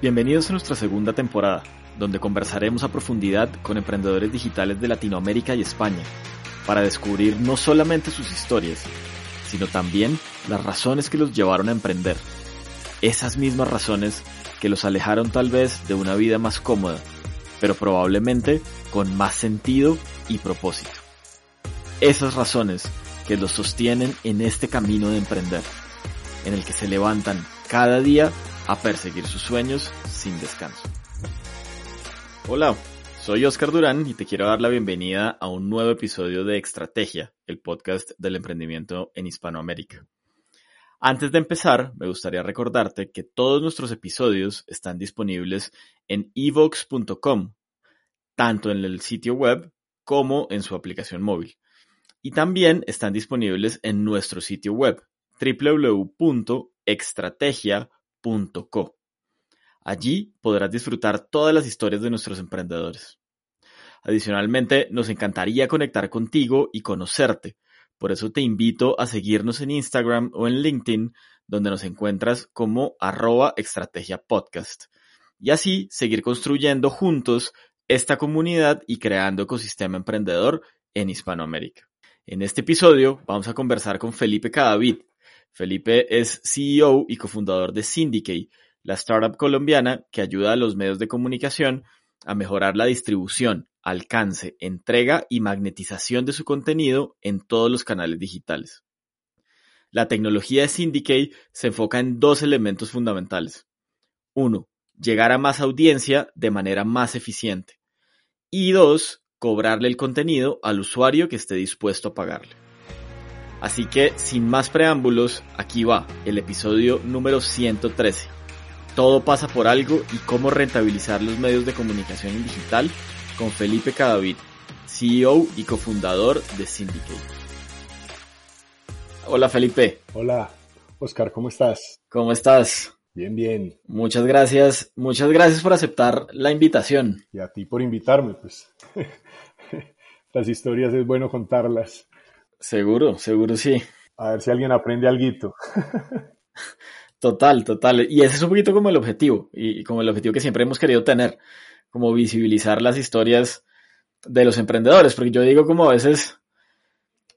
Bienvenidos a nuestra segunda temporada, donde conversaremos a profundidad con emprendedores digitales de Latinoamérica y España, para descubrir no solamente sus historias, sino también las razones que los llevaron a emprender. Esas mismas razones que los alejaron tal vez de una vida más cómoda, pero probablemente con más sentido y propósito. Esas razones que los sostienen en este camino de emprender, en el que se levantan cada día a perseguir sus sueños sin descanso. Hola, soy Oscar Durán y te quiero dar la bienvenida a un nuevo episodio de Estrategia, el podcast del emprendimiento en Hispanoamérica. Antes de empezar, me gustaría recordarte que todos nuestros episodios están disponibles en evox.com, tanto en el sitio web como en su aplicación móvil. Y también están disponibles en nuestro sitio web Allí podrás disfrutar todas las historias de nuestros emprendedores. Adicionalmente, nos encantaría conectar contigo y conocerte. Por eso te invito a seguirnos en Instagram o en LinkedIn, donde nos encuentras como arroba estrategia podcast. Y así seguir construyendo juntos esta comunidad y creando ecosistema emprendedor en Hispanoamérica. En este episodio vamos a conversar con Felipe Cadavid. Felipe es CEO y cofundador de Syndicate, la startup colombiana que ayuda a los medios de comunicación a mejorar la distribución, alcance, entrega y magnetización de su contenido en todos los canales digitales. La tecnología de Syndicate se enfoca en dos elementos fundamentales. Uno, llegar a más audiencia de manera más eficiente. Y dos, cobrarle el contenido al usuario que esté dispuesto a pagarle. Así que, sin más preámbulos, aquí va el episodio número 113. Todo pasa por algo y cómo rentabilizar los medios de comunicación en digital con Felipe Cadavid, CEO y cofundador de Syndicate. Hola Felipe. Hola, Oscar, ¿cómo estás? ¿Cómo estás? Bien, bien. Muchas gracias, muchas gracias por aceptar la invitación. Y a ti por invitarme, pues. Las historias es bueno contarlas. Seguro, seguro sí. A ver si alguien aprende algo. Total, total. Y ese es un poquito como el objetivo, y como el objetivo que siempre hemos querido tener, como visibilizar las historias de los emprendedores, porque yo digo como a veces,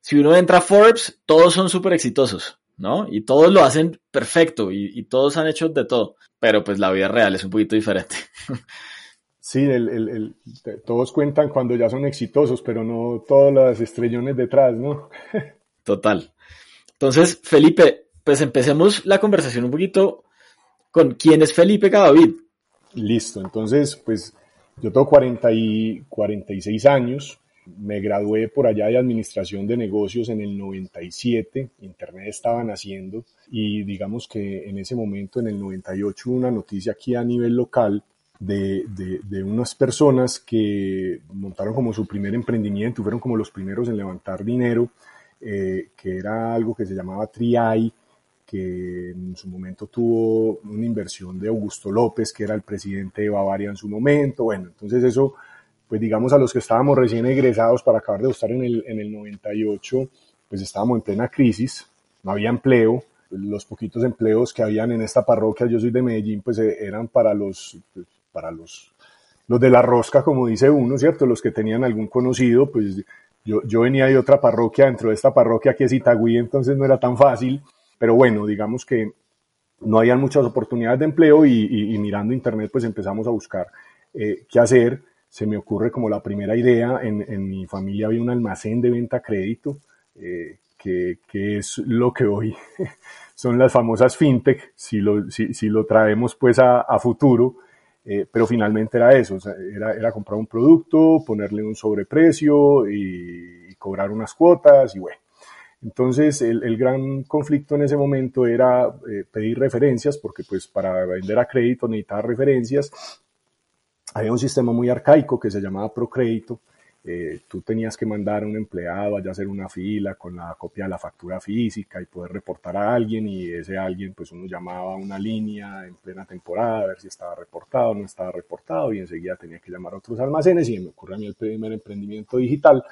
si uno entra a Forbes, todos son súper exitosos, ¿no? Y todos lo hacen perfecto y, todos han hecho de todo, pero pues la vida real es un poquito diferente. Sí, el, todos cuentan cuando ya son exitosos, pero no todas las estrellones detrás, ¿no? Total. Entonces, Felipe, pues empecemos la conversación un poquito con quién es Felipe Cadavid. Listo, entonces, pues yo tengo 40 y 46 años, me gradué por allá de Administración de Negocios en el 97, Internet estaba naciendo y digamos que en ese momento, en el 98, hubo una noticia aquí a nivel local de, de, unas personas que montaron como su primer emprendimiento, fueron como los primeros en levantar dinero, eh, que era algo que se llamaba TRIAI, que en su momento tuvo una inversión de Augusto López, que era el presidente de Bavaria en su momento. Bueno, entonces eso pues digamos a los que estábamos recién egresados para acabar de estar en el, en el 98, pues estábamos en plena crisis, no había empleo, los poquitos empleos que habían en esta parroquia, yo soy de Medellín, pues eh, eran para los, para los, los de la rosca, como dice uno, ¿cierto? Los que tenían algún conocido, pues yo, yo venía de otra parroquia, dentro de esta parroquia que es Itagüí, entonces no era tan fácil, pero bueno, digamos que no habían muchas oportunidades de empleo y, mirando internet pues empezamos a buscar eh, qué hacer se me ocurre como la primera idea, en, mi familia había un almacén de venta crédito, eh, que, que, es lo que hoy son las famosas fintech, si lo, si, si lo traemos pues a, a futuro, eh, pero finalmente era eso, era, era, comprar un producto, ponerle un sobreprecio y, y cobrar unas cuotas y bueno. Entonces el, el, gran conflicto en ese momento era eh, pedir referencias, porque pues para vender a crédito necesitaba referencias había un sistema muy arcaico que se llamaba Procrédito. Eh, tú tenías que mandar a un empleado allá a hacer una fila con la copia de la factura física y poder reportar a alguien y ese alguien pues uno llamaba a una línea en plena temporada a ver si estaba reportado o no estaba reportado y enseguida tenía que llamar a otros almacenes y me ocurre a mí el primer emprendimiento digital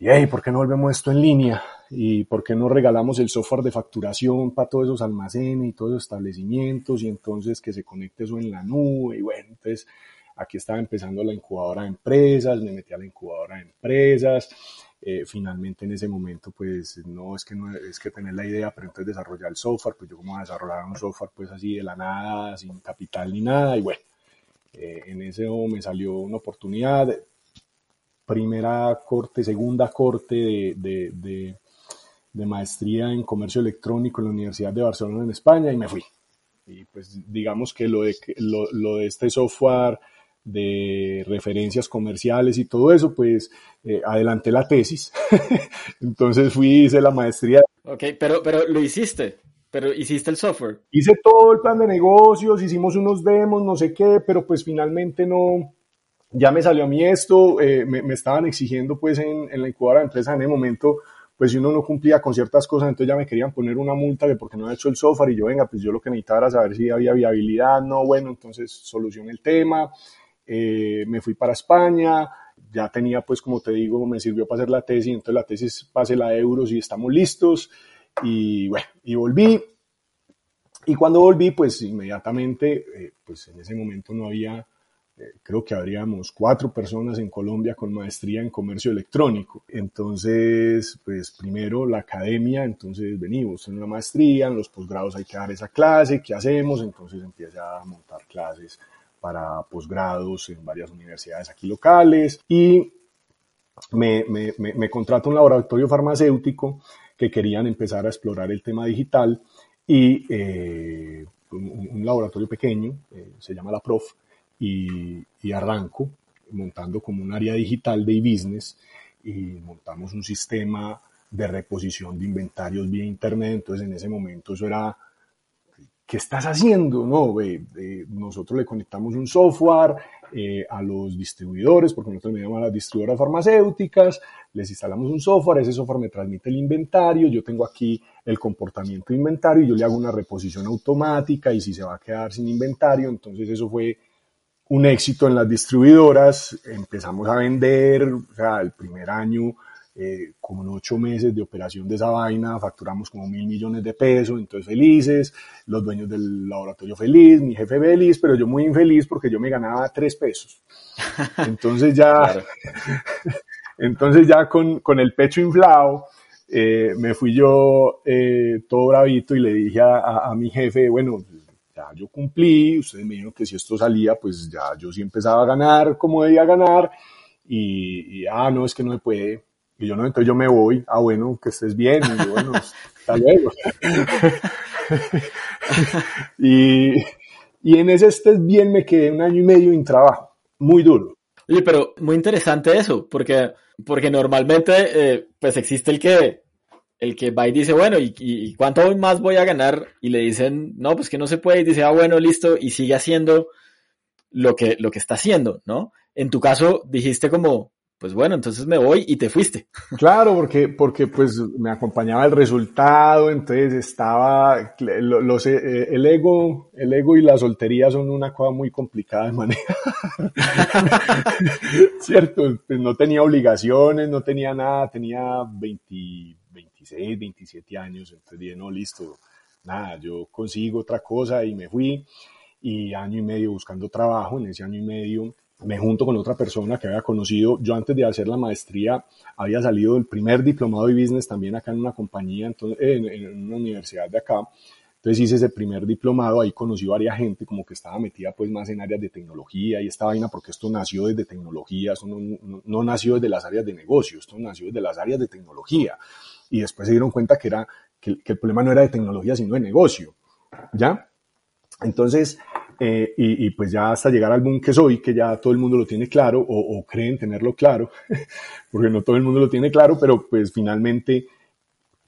y hey, ¿por qué no volvemos esto en línea? ¿Y por qué no regalamos el software de facturación para todos esos almacenes y todos los establecimientos y entonces que se conecte eso en la nube? Y bueno, entonces aquí estaba empezando la incubadora de empresas, me metí a la incubadora de empresas. Eh, finalmente en ese momento pues no es que no es que tener la idea pero entonces desarrollar el software pues yo como desarrollar un software pues así de la nada sin capital ni nada y bueno eh, en ese me salió una oportunidad primera corte segunda corte de, de, de, maestría en comercio electrónico en la Universidad de Barcelona en España y me fui y pues digamos que lo de, lo, lo de este software de referencias comerciales y todo eso, pues eh, adelanté la tesis. Entonces fui, hice la maestría. Ok, pero, pero lo hiciste, pero hiciste el software. Hice todo el plan de negocios, hicimos unos demos, no sé qué, pero pues finalmente no, ya me salió a mí esto, eh, me, me, estaban exigiendo pues en, en la incubadora de empresa en el momento pues si uno no cumplía con ciertas cosas, entonces ya me querían poner una multa de porque no había hecho el software y yo, venga, pues yo lo que necesitaba era saber si había viabilidad, no, bueno, entonces solucioné el tema, eh, me fui para España, ya tenía pues como te digo, me sirvió para hacer la tesis, entonces la tesis pase la de euros y estamos listos y bueno, y volví. Y cuando volví, pues inmediatamente, eh, pues en ese momento no había, eh, creo que habríamos cuatro personas en Colombia con maestría en comercio electrónico. Entonces, pues primero la academia, entonces venimos en una maestría, en los posgrados hay que dar esa clase, ¿qué hacemos? Entonces empieza a montar clases para posgrados en varias universidades aquí locales y me, me, me, contrata un laboratorio farmacéutico que querían empezar a explorar el tema digital y eh, un, laboratorio pequeño, eh, se llama la Prof, y, y, arranco montando como un área digital de e-business y montamos un sistema de reposición de inventarios vía internet, entonces en ese momento eso era ¿qué estás haciendo? No, nosotros le conectamos un software eh, a los distribuidores, porque nosotros me llamamos a las distribuidoras farmacéuticas, les instalamos un software, ese software me transmite el inventario, yo tengo aquí el comportamiento de inventario, yo le hago una reposición automática y si se va a quedar sin inventario, entonces eso fue un éxito en las distribuidoras, empezamos a vender, o sea, el primer año eh, como en ocho meses de operación de esa vaina, facturamos como mil millones de pesos, entonces felices, los dueños del laboratorio feliz, mi jefe feliz, pero yo muy infeliz porque yo me ganaba tres pesos. Entonces ya, entonces ya con, con, el pecho inflado, eh, me fui yo eh, todo bravito y le dije a, a, mi jefe, bueno, ya yo cumplí, ustedes me dijeron que si esto salía, pues ya yo sí empezaba a ganar como debía ganar, y, y ah, no, es que no se puede, y yo no, entonces yo me voy, ah, bueno, que estés bien, y yo, bueno, hasta luego. y, y en ese estés bien me quedé un año y medio en trabajo, muy duro. Oye, pero muy interesante eso, porque, porque normalmente, eh, pues existe el que, el que va y dice, bueno, ¿y, ¿y, cuánto más voy a ganar? Y le dicen, no, pues que no se puede, y dice, ah, bueno, listo, y sigue haciendo lo que, lo que está haciendo, ¿no? En tu caso, dijiste como, pues bueno, entonces me voy y te fuiste. Claro, porque, porque pues me acompañaba el resultado, entonces estaba, los, eh, el ego, el ego y la soltería son una cosa muy complicada de manejar. Cierto, pues no tenía obligaciones, no tenía nada, tenía 20, 26, 27 años, entonces dije, no, listo, nada, yo consigo otra cosa y me fui y año y medio buscando trabajo, en ese año y medio me junto con otra persona que había conocido, yo antes de hacer la maestría había salido del primer diplomado de business también acá en una compañía, entonces, en, una universidad de acá, entonces hice ese primer diplomado, ahí conocí varias gente como que estaba metida pues más en áreas de tecnología y esta vaina porque esto nació desde tecnología, esto no, nació desde las áreas de negocio, esto nació desde las áreas de tecnología. Y después se dieron cuenta que era que el problema no era de tecnología sino de negocio, ¿ya? Entonces, eh, y, y, pues ya hasta llegar al boom que soy, que ya todo el mundo lo tiene claro o, o, creen tenerlo claro, porque no todo el mundo lo tiene claro, pero pues finalmente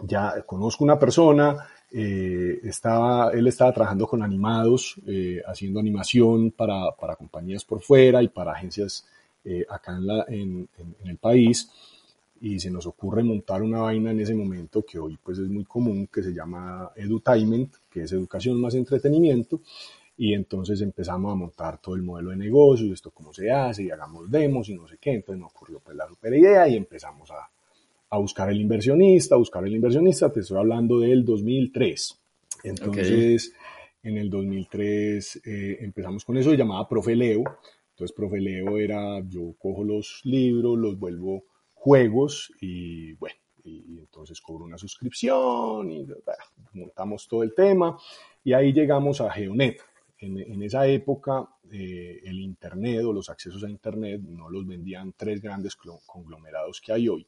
ya conozco una persona, eh, estaba, él estaba trabajando con animados, eh, haciendo animación para, para, compañías por fuera y para agencias eh, acá en, la, en, en, en, el país. Y se nos ocurre montar una vaina en ese momento que hoy pues es muy común, que se llama edutainment, que es educación más entretenimiento y entonces empezamos a montar todo el modelo de negocio, esto cómo se hace, y hagamos demos y no sé qué, entonces nos ocurrió pues la super idea y empezamos a, a buscar el inversionista, a buscar el inversionista, te estoy hablando del 2003. Entonces, en el 2003 eh, empezamos con eso, llamaba Profe Leo. Entonces, Profe Leo era, yo cojo los libros, los vuelvo juegos y bueno, y, entonces cobro una suscripción y montamos todo el tema y ahí llegamos a Geonet. En, esa época eh, el Internet o los accesos a Internet no los vendían tres grandes conglomerados que hay hoy,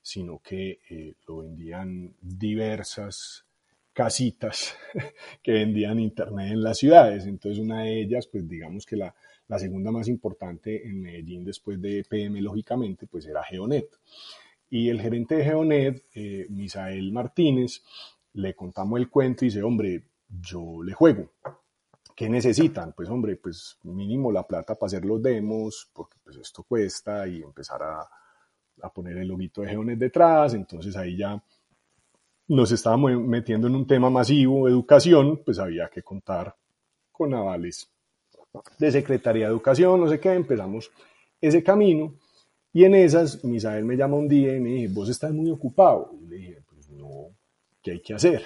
sino que eh, lo vendían diversas casitas que vendían Internet en las ciudades. Entonces una de ellas, pues digamos que la, la segunda más importante en Medellín después de PM, lógicamente, pues era Geonet. Y el gerente de Geonet, eh, Misael Martínez, le contamos el cuento y dice, hombre, yo le juego. ¿Qué necesitan? Pues hombre, pues mínimo la plata para hacer los demos, porque pues esto cuesta y empezar a, poner el loguito de Geonet detrás. Entonces ahí ya nos estábamos metiendo en un tema masivo, educación, pues había que contar con avales de Secretaría de Educación, no sé qué, empezamos ese camino y en esas, Misael me llama un día y me dice, vos estás muy ocupado. Y le dije, pues no, ¿qué hay que hacer?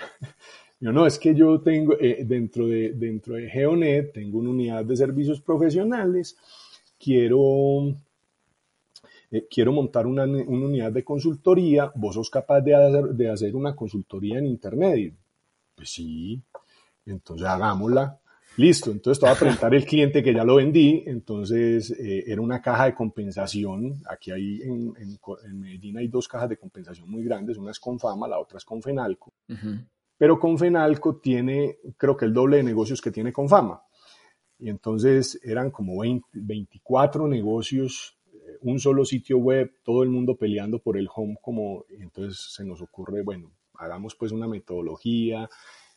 Yo no, es que yo tengo, eh, dentro, de, dentro de Geonet, tengo una unidad de servicios profesionales, quiero, eh, quiero montar una, unidad de consultoría, vos sos capaz de hacer, de hacer una consultoría en Internet. pues sí, entonces hagámosla. Listo, entonces te voy a presentar el cliente que ya lo vendí, entonces eh, era una caja de compensación, aquí hay en, Medellín hay dos cajas de compensación muy grandes, una es con Fama, la otra es con Fenalco, pero con Fenalco tiene creo que el doble de negocios que tiene con Fama, y entonces eran como 24 negocios, eh, un solo sitio web, todo el mundo peleando por el home, como, entonces se nos ocurre, bueno, hagamos pues una metodología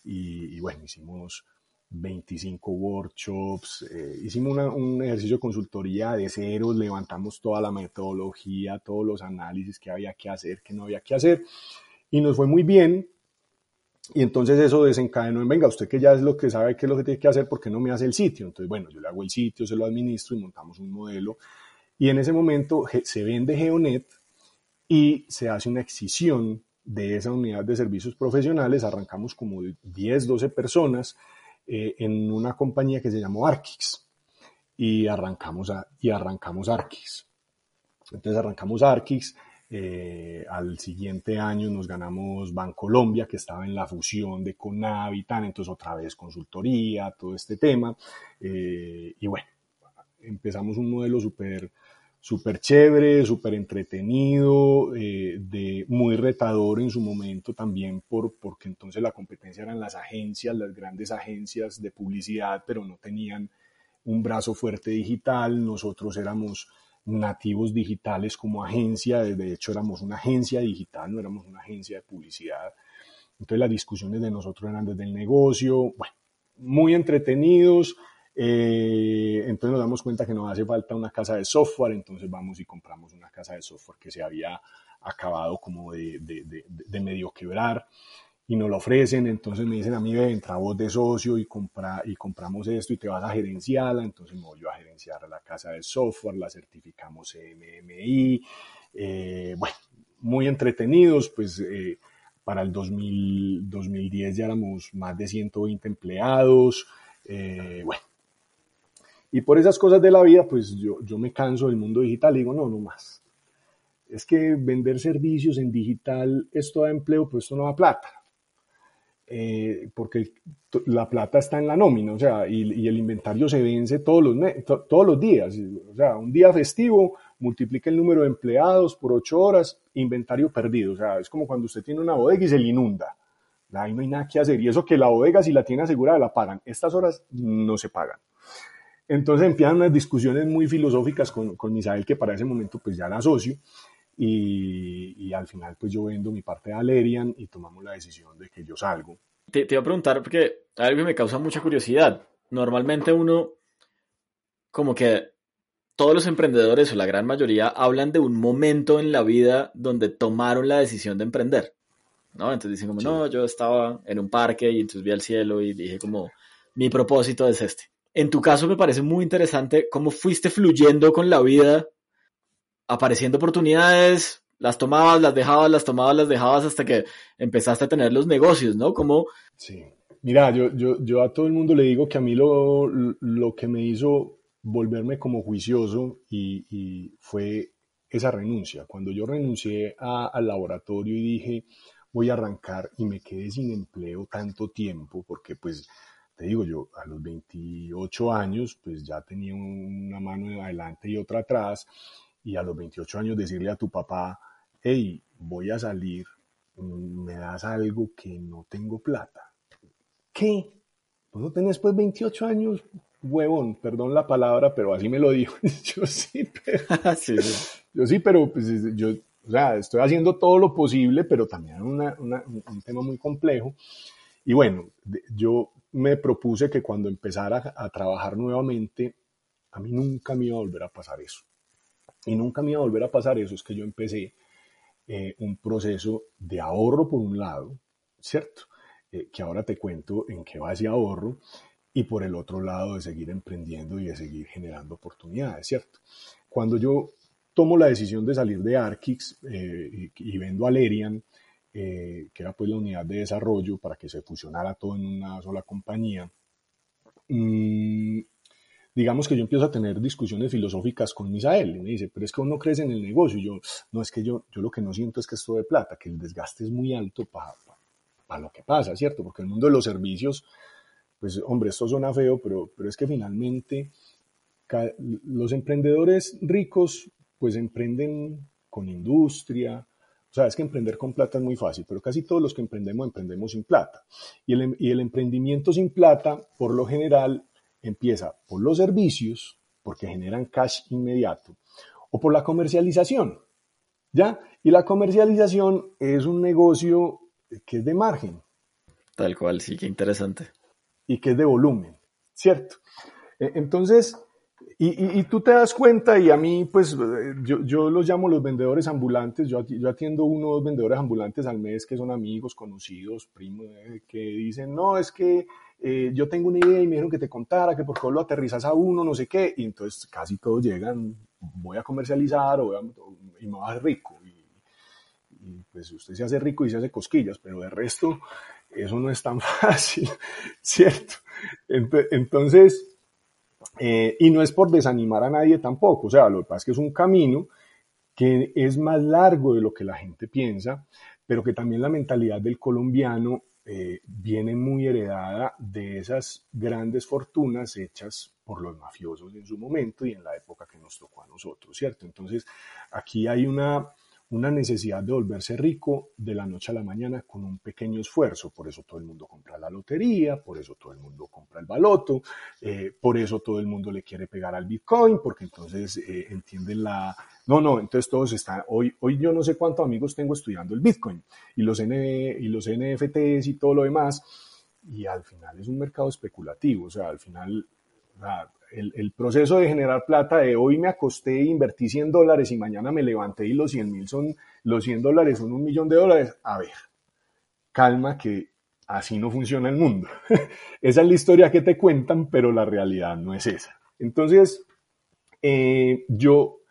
y bueno, hicimos 25 workshops, eh, hicimos un ejercicio de consultoría de ceros, levantamos toda la metodología, todos los análisis que había que hacer, que no había que hacer, y nos fue muy bien. Y entonces eso desencadenó en, venga, usted que ya es lo que sabe qué es lo que tiene que hacer, ¿por qué no me hace el sitio? Entonces, bueno, yo le hago el sitio, se lo administro y montamos un modelo. Y en ese momento se vende Geonet y se hace una excisión de esa unidad de servicios profesionales. Arrancamos como 10, 12 personas eh, en una compañía que se llamó Arkix y arrancamos, a, y arrancamos Arkix. Entonces arrancamos Arkix, eh, al siguiente año nos ganamos Bancolombia, que estaba en la fusión de Conavitan, entonces otra vez consultoría, todo este tema. Eh, y bueno, empezamos un modelo súper súper chévere, súper entretenido, eh, de, muy retador en su momento también, por, porque entonces la competencia eran las agencias, las grandes agencias de publicidad, pero no tenían un brazo fuerte digital, nosotros éramos nativos digitales como agencia, de hecho éramos una agencia digital, no éramos una agencia de publicidad. Entonces las discusiones de nosotros eran desde el negocio, bueno, muy entretenidos, eh, entonces nos damos cuenta que nos hace falta una casa de software, entonces vamos y compramos una casa de software que se había acabado como de, de, medio quebrar y nos lo ofrecen, entonces me dicen a mí, entra vos de socio y, compra, y compramos esto y te vas a gerenciarla, entonces me voy a gerenciar la casa de software, la certificamos MMI, eh, bueno, muy entretenidos, pues eh, para el 2000, 2010 ya éramos más de 120 empleados, bueno, y por esas cosas de la vida, pues yo, yo me canso del mundo digital y digo, no, no más. Es que vender servicios en digital, esto da empleo, pues esto no da plata. Eh, porque la plata está en la nómina, o sea, y, el inventario se vence todos los, todos los días. O sea, un día festivo, multiplica el número de empleados por ocho horas, inventario perdido. O sea, es como cuando usted tiene una bodega y se le inunda. Ahí no hay nada que hacer. Y eso que la bodega, si la tiene asegurada, la pagan. Estas horas no se pagan. Entonces empiezan unas discusiones muy filosóficas con, con Misael, que para ese momento pues ya era socio, y, y, al final pues yo vendo mi parte de Alerian y tomamos la decisión de que yo salgo. Te, te iba a preguntar porque algo me causa mucha curiosidad. Normalmente uno, como que todos los emprendedores o la gran mayoría hablan de un momento en la vida donde tomaron la decisión de emprender. ¿no? Entonces dicen como, no, yo estaba en un parque y entonces vi al cielo y dije como, mi propósito es este. En tu caso me parece muy interesante cómo fuiste fluyendo con la vida, apareciendo oportunidades, las tomabas, las dejabas, las tomabas, las dejabas hasta que empezaste a tener los negocios, ¿no? Como... Sí. Mira, yo, yo, yo a todo el mundo le digo que a mí lo, lo que me hizo volverme como juicioso y, y fue esa renuncia. Cuando yo renuncié al laboratorio y dije, voy a arrancar y me quedé sin empleo tanto tiempo, porque pues te digo yo, a los 28 años, pues ya tenía una mano adelante y otra atrás, y a los 28 años decirle a tu papá, hey, voy a salir, me das algo que no tengo plata. ¿Qué? ¿Tú no tenés pues 28 años? Huevón, perdón la palabra, pero así me lo dijo. yo sí, pero... Yo sí, pero pues, yo, o sea, estoy haciendo todo lo posible, pero también una, un tema muy complejo. Y bueno, yo me propuse que cuando empezara a trabajar nuevamente, a mí nunca me iba a volver a pasar eso. Y nunca me iba a volver a pasar eso, es que yo empecé eh, un proceso de ahorro por un lado, ¿cierto? Eh, que ahora te cuento en qué va ese ahorro, y por el otro lado de seguir emprendiendo y de seguir generando oportunidades, ¿cierto? Cuando yo tomo la decisión de salir de Arkix eh, y, vendo a Lerian, eh, que era pues la unidad de desarrollo para que se fusionara todo en una sola compañía, mm, digamos que yo empiezo a tener discusiones filosóficas con Misael y me dice, pero es que uno crece en el negocio y yo, no es que yo, yo lo que no siento es que esto de plata, que el desgaste es muy alto para lo que pasa, ¿cierto? Porque el mundo de los servicios, pues hombre, esto suena feo, pero, pero es que finalmente los emprendedores ricos pues emprenden con industria, o sea, es que emprender con plata es muy fácil, pero casi todos los que emprendemos emprendemos sin plata. Y el, y el emprendimiento sin plata, por lo general, empieza por los servicios, porque generan cash inmediato, o por la comercialización. ¿Ya? Y la comercialización es un negocio que es de margen. Tal cual, sí, qué interesante. Y que es de volumen, ¿cierto? E, entonces, y, tú te das cuenta, y a mí, pues, yo, yo los llamo los vendedores ambulantes, yo, yo atiendo uno o dos vendedores ambulantes al mes que son amigos, conocidos, primos, eh, que dicen, no, es que eh, yo tengo una idea y me dijeron que te contara, que por qué lo aterrizas a uno, no sé qué, y entonces casi todos llegan, voy a comercializar o y me voy a hacer rico. Y, y pues usted se hace rico y se hace cosquillas, pero de resto eso no es tan fácil, ¿cierto? Entonces, eh, y no es por desanimar a nadie tampoco, o sea, lo que pasa es que es un camino que es más largo de lo que la gente piensa, pero que también la mentalidad del colombiano eh, viene muy heredada de esas grandes fortunas hechas por los mafiosos en su momento y en la época que nos tocó a nosotros, ¿cierto? Entonces, aquí hay una, una necesidad de volverse rico de la noche a la mañana con un pequeño esfuerzo. Por eso todo el mundo compra la lotería, por eso todo el mundo compra el baloto, eh, por eso todo el mundo le quiere pegar al Bitcoin, porque entonces eh, entienden la... No, no, entonces todos están... Hoy, hoy yo no sé cuántos amigos tengo estudiando el Bitcoin y los, N, y los NFTs y todo lo demás. Y al final es un mercado especulativo, o sea, al final el, proceso de generar plata de hoy me acosté e invertí 100 dólares y mañana me levanté y los 100 mil son, los 100 dólares son un millón de dólares. A ver, calma que así no funciona el mundo. esa es la historia que te cuentan, pero la realidad no es esa. Entonces, eh, yo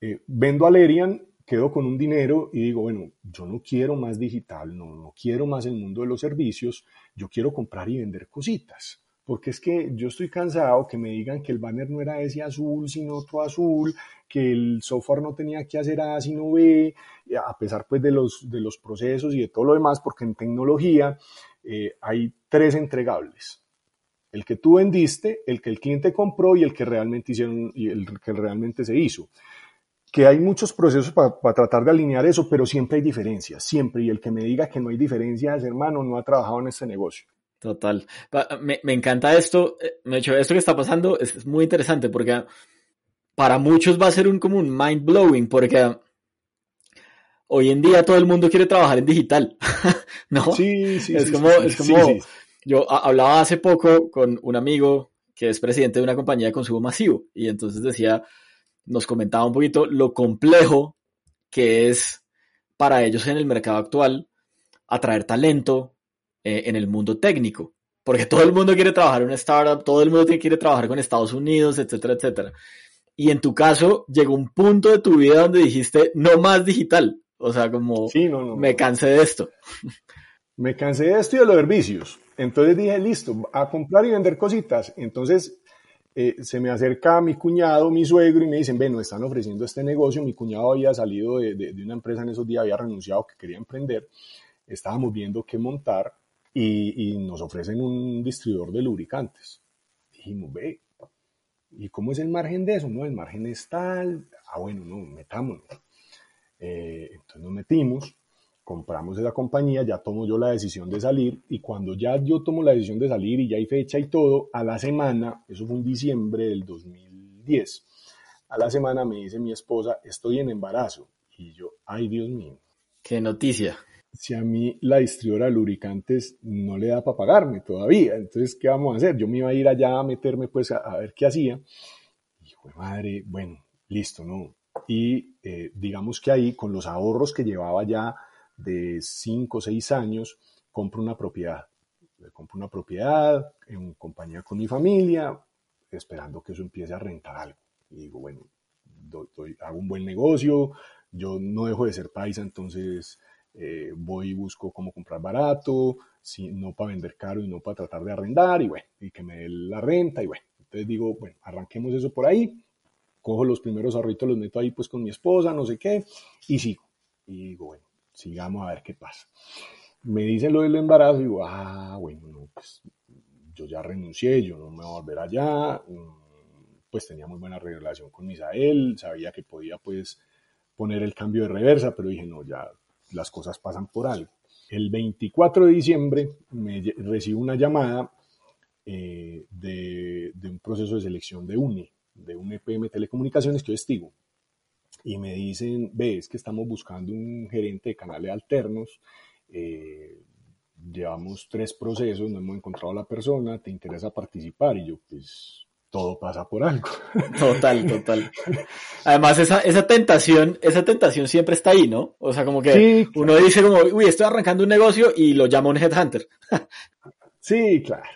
eh, vendo a Lerian, quedo con un dinero y digo, bueno, yo no quiero más digital, no, no quiero más el mundo de los servicios, yo quiero comprar y vender cositas porque es que yo estoy cansado que me digan que el banner no era ese azul, sino otro azul, que el software no tenía que hacer A, sino B, a pesar pues de los, de los procesos y de todo lo demás, porque en tecnología eh, hay tres entregables. El que tú vendiste, el que el cliente compró y el que realmente hicieron y el que realmente se hizo. Que hay muchos procesos para tratar de alinear eso, pero siempre hay diferencias, siempre. Y el que me diga que no hay diferencias, hermano, no ha trabajado en este negocio. Total. Me, me, encanta esto. Eh, de hecho, esto que está pasando es, muy interesante porque para muchos va a ser un como un mind blowing porque hoy en día todo el mundo quiere trabajar en digital, ¿no? Sí, sí, es como, es como, yo hablaba hace poco con un amigo que es presidente de una compañía de consumo masivo y entonces decía, nos comentaba un poquito lo complejo que es para ellos en el mercado actual atraer talento, eh, en el mundo técnico, porque todo el mundo quiere trabajar en una startup, todo el mundo quiere trabajar con Estados Unidos, etcétera, etcétera. Y en tu caso llegó un punto de tu vida donde dijiste, no más digital, O sea, como me cansé de esto. Me cansé de esto y de los servicios. Entonces dije, listo, a comprar y vender cositas. Entonces eh, se me acerca mi cuñado, mi suegro, y me dicen, ven, nos están ofreciendo este negocio. Mi cuñado había salido de, de, una empresa en esos días, había renunciado, que quería emprender. Estábamos viendo qué montar y, nos ofrecen un distribuidor de lubricantes. Dijimos, ve, ¿y cómo es el margen de eso? No, el margen es tal. Ah, bueno, no, metámonos. Eh, entonces nos metimos compramos esa compañía, ya tomo yo la decisión de salir y cuando ya yo tomo la decisión de salir y ya hay fecha y todo, a la semana, eso fue en diciembre del 2010, a la semana me dice mi esposa, estoy en embarazo y yo, ay Dios mío. Qué noticia. Si a mí la distribuidora de lubricantes no le da para pagarme todavía, entonces, ¿qué vamos a hacer? Yo me iba a ir allá a meterme pues a, ver qué hacía. Hijo de madre, bueno, listo, ¿no? Y eh, digamos que ahí, con los ahorros que llevaba ya de 5 o 6 años, compro una propiedad. Compro una propiedad en compañía con mi familia, esperando que eso empiece a rentar algo. Y digo, bueno, hago un buen negocio, yo no dejo de ser paisa, entonces eh, voy y busco cómo comprar barato, si, no para vender caro y no para tratar de arrendar, y bueno, y que me dé la renta, y bueno. Entonces digo, bueno, arranquemos eso por ahí, cojo los primeros ahorritos, los meto ahí pues con mi esposa, no sé qué, y sigo. Y digo, bueno, sigamos a ver qué pasa. Me dice lo del embarazo y digo, ah, bueno, no, pues yo ya renuncié, yo no me voy a volver allá, mm, pues tenía muy buena relación con Misael, sabía que podía pues poner el cambio de reversa, pero dije, no, ya las cosas pasan por algo. El 24 de diciembre me recibo una llamada eh, de, un proceso de selección de UNE, de un EPM Telecomunicaciones, que yo testigo y me dicen, ves que estamos buscando un gerente de canales alternos, eh, llevamos tres procesos, no hemos encontrado a la persona, ¿te interesa participar? Y yo, pues, todo pasa por algo. Total, total. Además, esa, esa tentación, esa tentación siempre está ahí, ¿no? O sea, como que uno dice como, uy, estoy arrancando un negocio y lo llama un headhunter. sí, claro.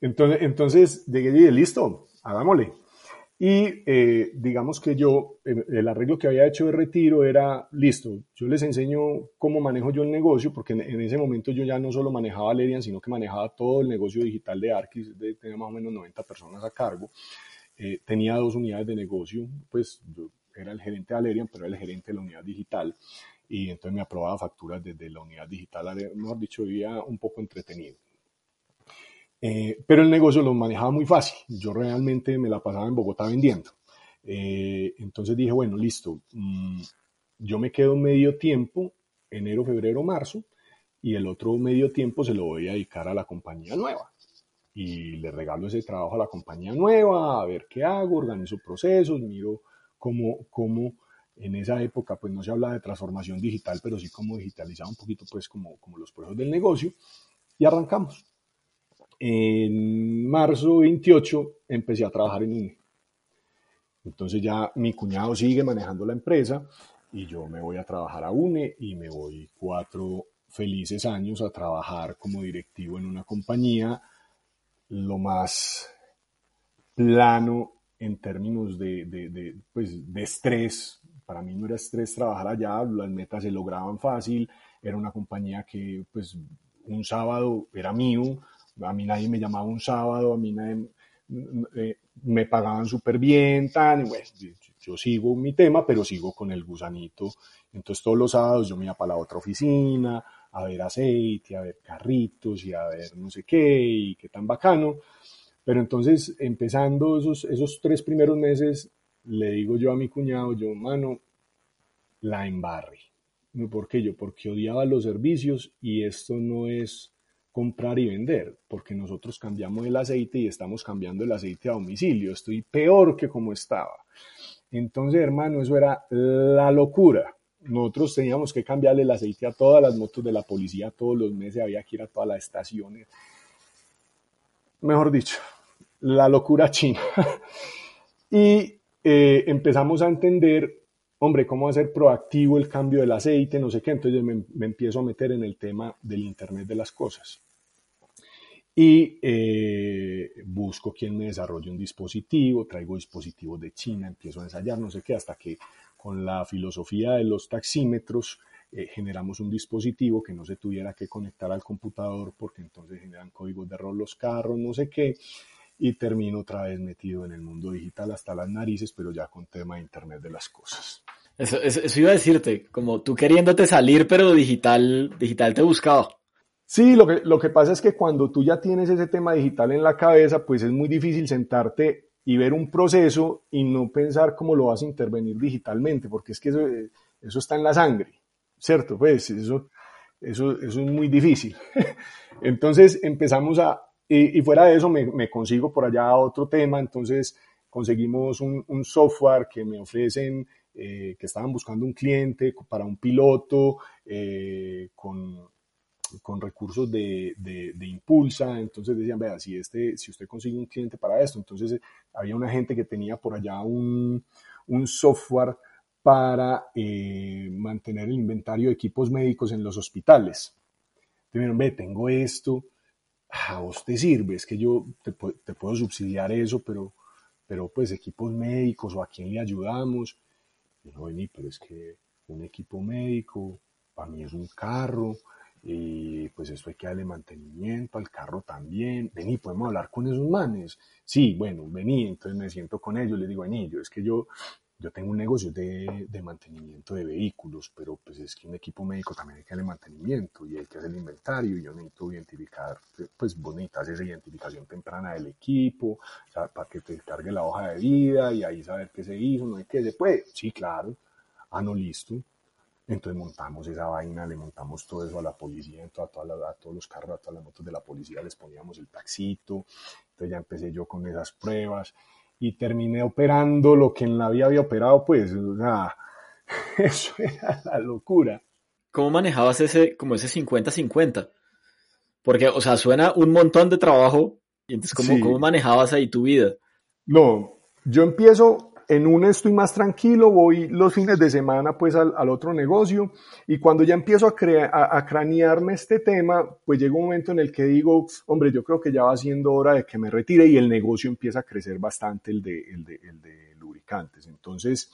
Entonces, entonces llegué y dije, listo, hagámosle. Y eh, digamos que yo, el arreglo que había hecho de retiro era, listo, yo les enseño cómo manejo yo el negocio, porque en, ese momento yo ya no solo manejaba Lerian, sino que manejaba todo el negocio digital de Arquis, tenía más o menos 90 personas a cargo. Eh, tenía dos unidades de negocio, pues yo era el gerente de Alerian, pero era el gerente de la unidad digital, y entonces me aprobaba facturas desde la unidad digital, mejor dicho, vivía un poco entretenido. Eh, pero el negocio lo manejaba muy fácil. Yo realmente me la pasaba en Bogotá vendiendo. Eh, entonces dije, bueno, listo, mm, yo me quedo medio tiempo, enero, febrero, marzo, y el otro medio tiempo se lo voy a dedicar a la compañía nueva. Y le regalo ese trabajo a la compañía nueva, a ver qué hago, organizo procesos, miro cómo, cómo en esa época pues no se habla de transformación digital, pero sí como digitalizar un poquito pues como, como los procesos del negocio y arrancamos en marzo 28 empecé a trabajar en UNE. Entonces ya mi cuñado sigue manejando la empresa y yo me voy a trabajar a UNE y me voy cuatro felices años a trabajar como directivo en una compañía lo más plano en términos de, de, pues, de estrés. Para mí no era estrés trabajar allá, las metas se lograban fácil, era una compañía que pues un sábado era mío, a mí nadie me llamaba un sábado, a mí nadie eh, me pagaban súper bien, tan, y yo, sigo mi tema, pero sigo con el gusanito. Entonces todos los sábados yo me iba para la otra oficina, a ver aceite, a ver carritos y a ver no sé qué, y qué tan bacano. Pero entonces, empezando esos, esos tres primeros meses, le digo yo a mi cuñado, yo, mano, la embarre. ¿Por qué yo? Porque odiaba los servicios y esto no es comprar y vender, porque nosotros cambiamos el aceite y estamos cambiando el aceite a domicilio. Estoy peor que como estaba. Entonces, hermano, eso era la locura. Nosotros teníamos que cambiarle el aceite a todas las motos de la policía todos los meses, había que ir a todas las estaciones. Mejor dicho, la locura china. y eh, empezamos a entender, hombre, cómo hacer proactivo el cambio del aceite, no sé qué. Entonces me, me empiezo a meter en el tema del Internet de las cosas. Y eh, busco quien me desarrolle un dispositivo, traigo dispositivos de China, empiezo a ensayar, no sé qué, hasta que con la filosofía de los taxímetros eh, generamos un dispositivo que no se tuviera que conectar al computador porque entonces generan códigos de error los carros, no sé qué, y termino otra vez metido en el mundo digital hasta las narices, pero ya con tema de Internet de las cosas. Eso, eso, iba a decirte, como tú queriéndote salir, pero digital, digital te buscaba. Sí, lo que, lo que pasa es que cuando tú ya tienes ese tema digital en la cabeza, pues es muy difícil sentarte y ver un proceso y no pensar cómo lo vas a intervenir digitalmente, porque es que eso, eso está en la sangre, ¿cierto? Pues eso, eso, eso es muy difícil. Entonces empezamos a, y, fuera de eso me, me, consigo por allá otro tema, entonces conseguimos un, un software que me ofrecen, eh, que estaban buscando un cliente para un piloto eh, con con recursos de, de, Impulsa, entonces decían, vea, si, este, si usted consigue un cliente para esto, entonces eh, había una gente que tenía por allá un, un software para eh, mantener el inventario de equipos médicos en los hospitales. Entonces, ve, tengo esto, a vos te sirve, es que yo te, puedo subsidiar eso, pero, pero pues equipos médicos o a quién le ayudamos. Y no, vení, pero es que un equipo médico para mí es un carro, y pues esto hay que darle mantenimiento al carro también. Vení, podemos hablar con esos manes. Sí, bueno, vení, entonces me siento con ellos, les digo, vení, yo es que yo, yo tengo un negocio de, de, mantenimiento de vehículos, pero pues es que un equipo médico también hay que darle mantenimiento y hay que hacer el inventario y yo necesito identificar, pues bonitas esa identificación temprana del equipo, para que te cargue la hoja de vida y ahí saber qué se hizo, no hay que se puede. Sí, claro. Ah, no, listo entonces montamos esa vaina, le montamos todo eso a la policía, a, todos los carros, a todas las motos de la policía, les poníamos el taxito. Entonces ya empecé yo con esas pruebas y terminé operando lo que en la vida había operado, pues, o sea, eso era la locura. ¿Cómo manejabas ese, como ese 50-50? Porque, o sea, suena un montón de trabajo, y entonces, ¿cómo, ¿cómo manejabas ahí tu vida? No, yo empiezo en un estoy más tranquilo, voy los fines de semana pues al, otro negocio y cuando ya empiezo a, a, cranearme este tema, pues llega un momento en el que digo, hombre, yo creo que ya va siendo hora de que me retire y el negocio empieza a crecer bastante, el de, el de, el de lubricantes. Entonces,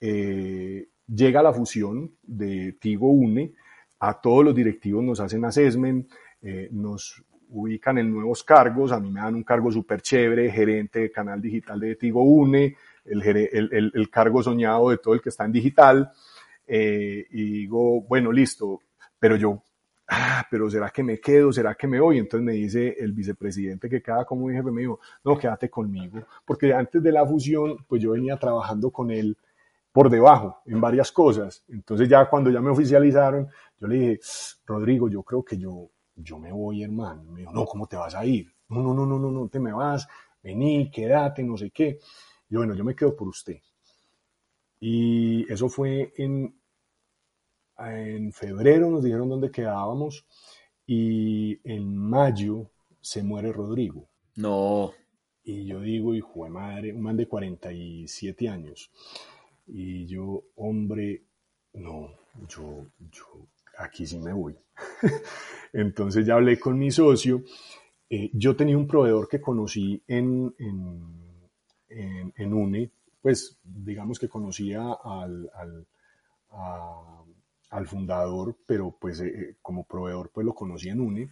eh, llega la fusión de Tigo Une, a todos los directivos nos hacen assessment, eh, nos ubican en nuevos cargos, a mí me dan un cargo súper chévere, gerente de canal digital de Tigo Une, el, el, cargo soñado de todo el que está en digital, eh, y digo, bueno, listo, pero yo, ah, pero ¿será que me quedo? ¿Será que me voy? Entonces me dice el vicepresidente que queda como jefe, me dijo, no, quédate conmigo, porque antes de la fusión, pues yo venía trabajando con él por debajo en varias cosas. Entonces ya cuando ya me oficializaron, yo le dije, Rodrigo, yo creo que yo, yo me voy, hermano. Me dijo, no, ¿cómo te vas a ir? No, no, no, no, no, no te me vas, vení, quédate, no sé qué. Yo, bueno, yo me quedo por usted. Y eso fue en, en febrero, nos dijeron dónde quedábamos, y en mayo se muere Rodrigo. No. Y yo digo, hijo de madre, un man de 47 años. Y yo, hombre, no, yo, yo, aquí sí me voy. Entonces ya hablé con mi socio. Eh, yo tenía un proveedor que conocí en en, UNE, pues digamos que conocía al, al, fundador, pero pues eh, eh, como proveedor pues lo conocí en UNE.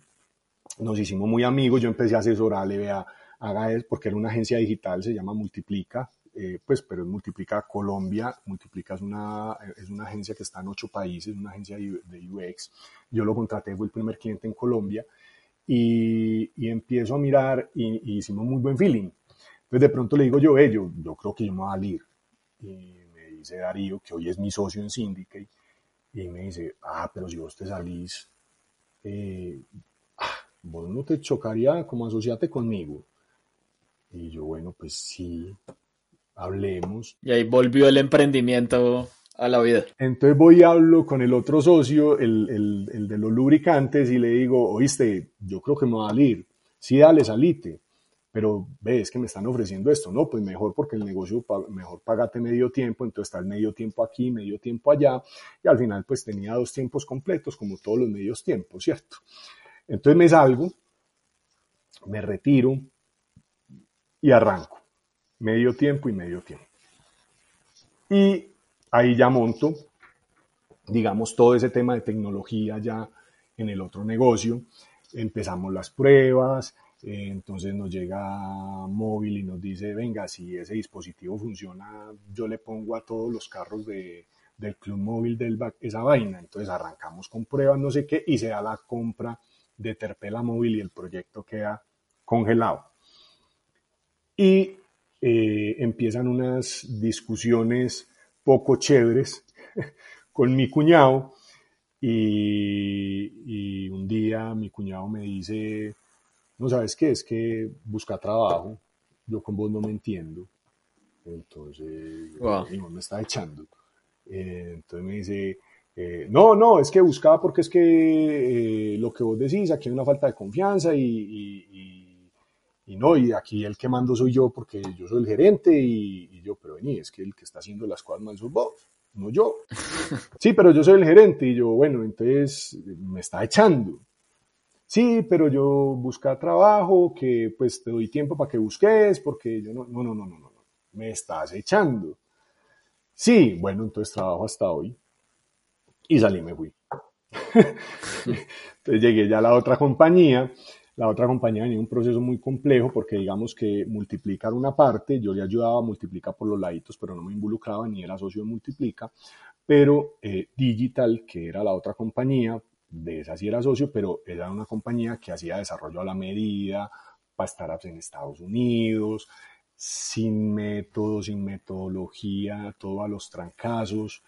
Nos hicimos muy amigos, yo empecé a asesorarle, vea, haga él, porque era una agencia digital, se llama Multiplica, eh, pues, pero es Multiplica Colombia. Multiplica es una, es una agencia que está en ocho países, una agencia de UX. Yo lo contraté, fue el primer cliente en Colombia. Y, y empiezo a mirar y, y, hicimos muy buen feeling. Entonces de pronto le digo yo, eh, yo, creo que yo me voy a salir. Y me dice Darío, que hoy es mi socio en Syndicate, y me dice, ah, pero si vos te salís, eh, ah, vos no te chocaría como asociate conmigo. Y yo, bueno, pues sí, hablemos. Y ahí volvió el emprendimiento a la vida. Entonces voy y hablo con el otro socio, el, el, el de los lubricantes, y le digo, oíste, yo creo que me voy a salir. Sí, dale, salite pero ves que me están ofreciendo esto, no, pues mejor porque el negocio, mejor pagate medio tiempo, entonces está el medio tiempo aquí, medio tiempo allá, y al final pues tenía dos tiempos completos, como todos los medios tiempos, ¿cierto? Entonces me salgo, me retiro y arranco, medio tiempo y medio tiempo. Y ahí ya monto digamos, todo ese tema de tecnología ya en el otro negocio. Empezamos las pruebas, entonces nos llega móvil y nos dice, venga, si ese dispositivo funciona, yo le pongo a todos los carros de, del club móvil del esa vaina. Entonces arrancamos con pruebas, no sé qué, y se da la compra de Terpela Móvil y el proyecto queda congelado. Y eh, empiezan unas discusiones poco chéveres con mi cuñado y, un día mi cuñado me dice, no sabes qué, es que busca trabajo, yo con vos no me entiendo, entonces no me está echando. Eh, entonces me dice, eh, no, no, es que buscaba porque es que eh, lo que vos decís, aquí hay una falta de confianza y, y, no, y aquí el que mando soy yo porque yo soy el gerente y, yo, pero vení, es que el que está haciendo las cosas mal sos vos, no yo. Sí, pero yo soy el gerente y yo, bueno, entonces me está echando. Sí, pero yo busca trabajo, que pues te doy tiempo para que busques, porque yo no, no, no, no, no, no, me estás echando. Sí, bueno, entonces trabajo hasta hoy. Y salí, me fui. entonces llegué ya a la otra compañía. La otra compañía venía un proceso muy complejo porque digamos que multiplicar una parte, yo le ayudaba a multiplicar por los laditos, pero no me involucraba ni era socio de multiplica. Pero eh, Digital, que era la otra compañía, de esa sí era socio, pero era una compañía que hacía desarrollo a la medida para startups en Estados Unidos, sin método, sin metodología, todo a los trancazos,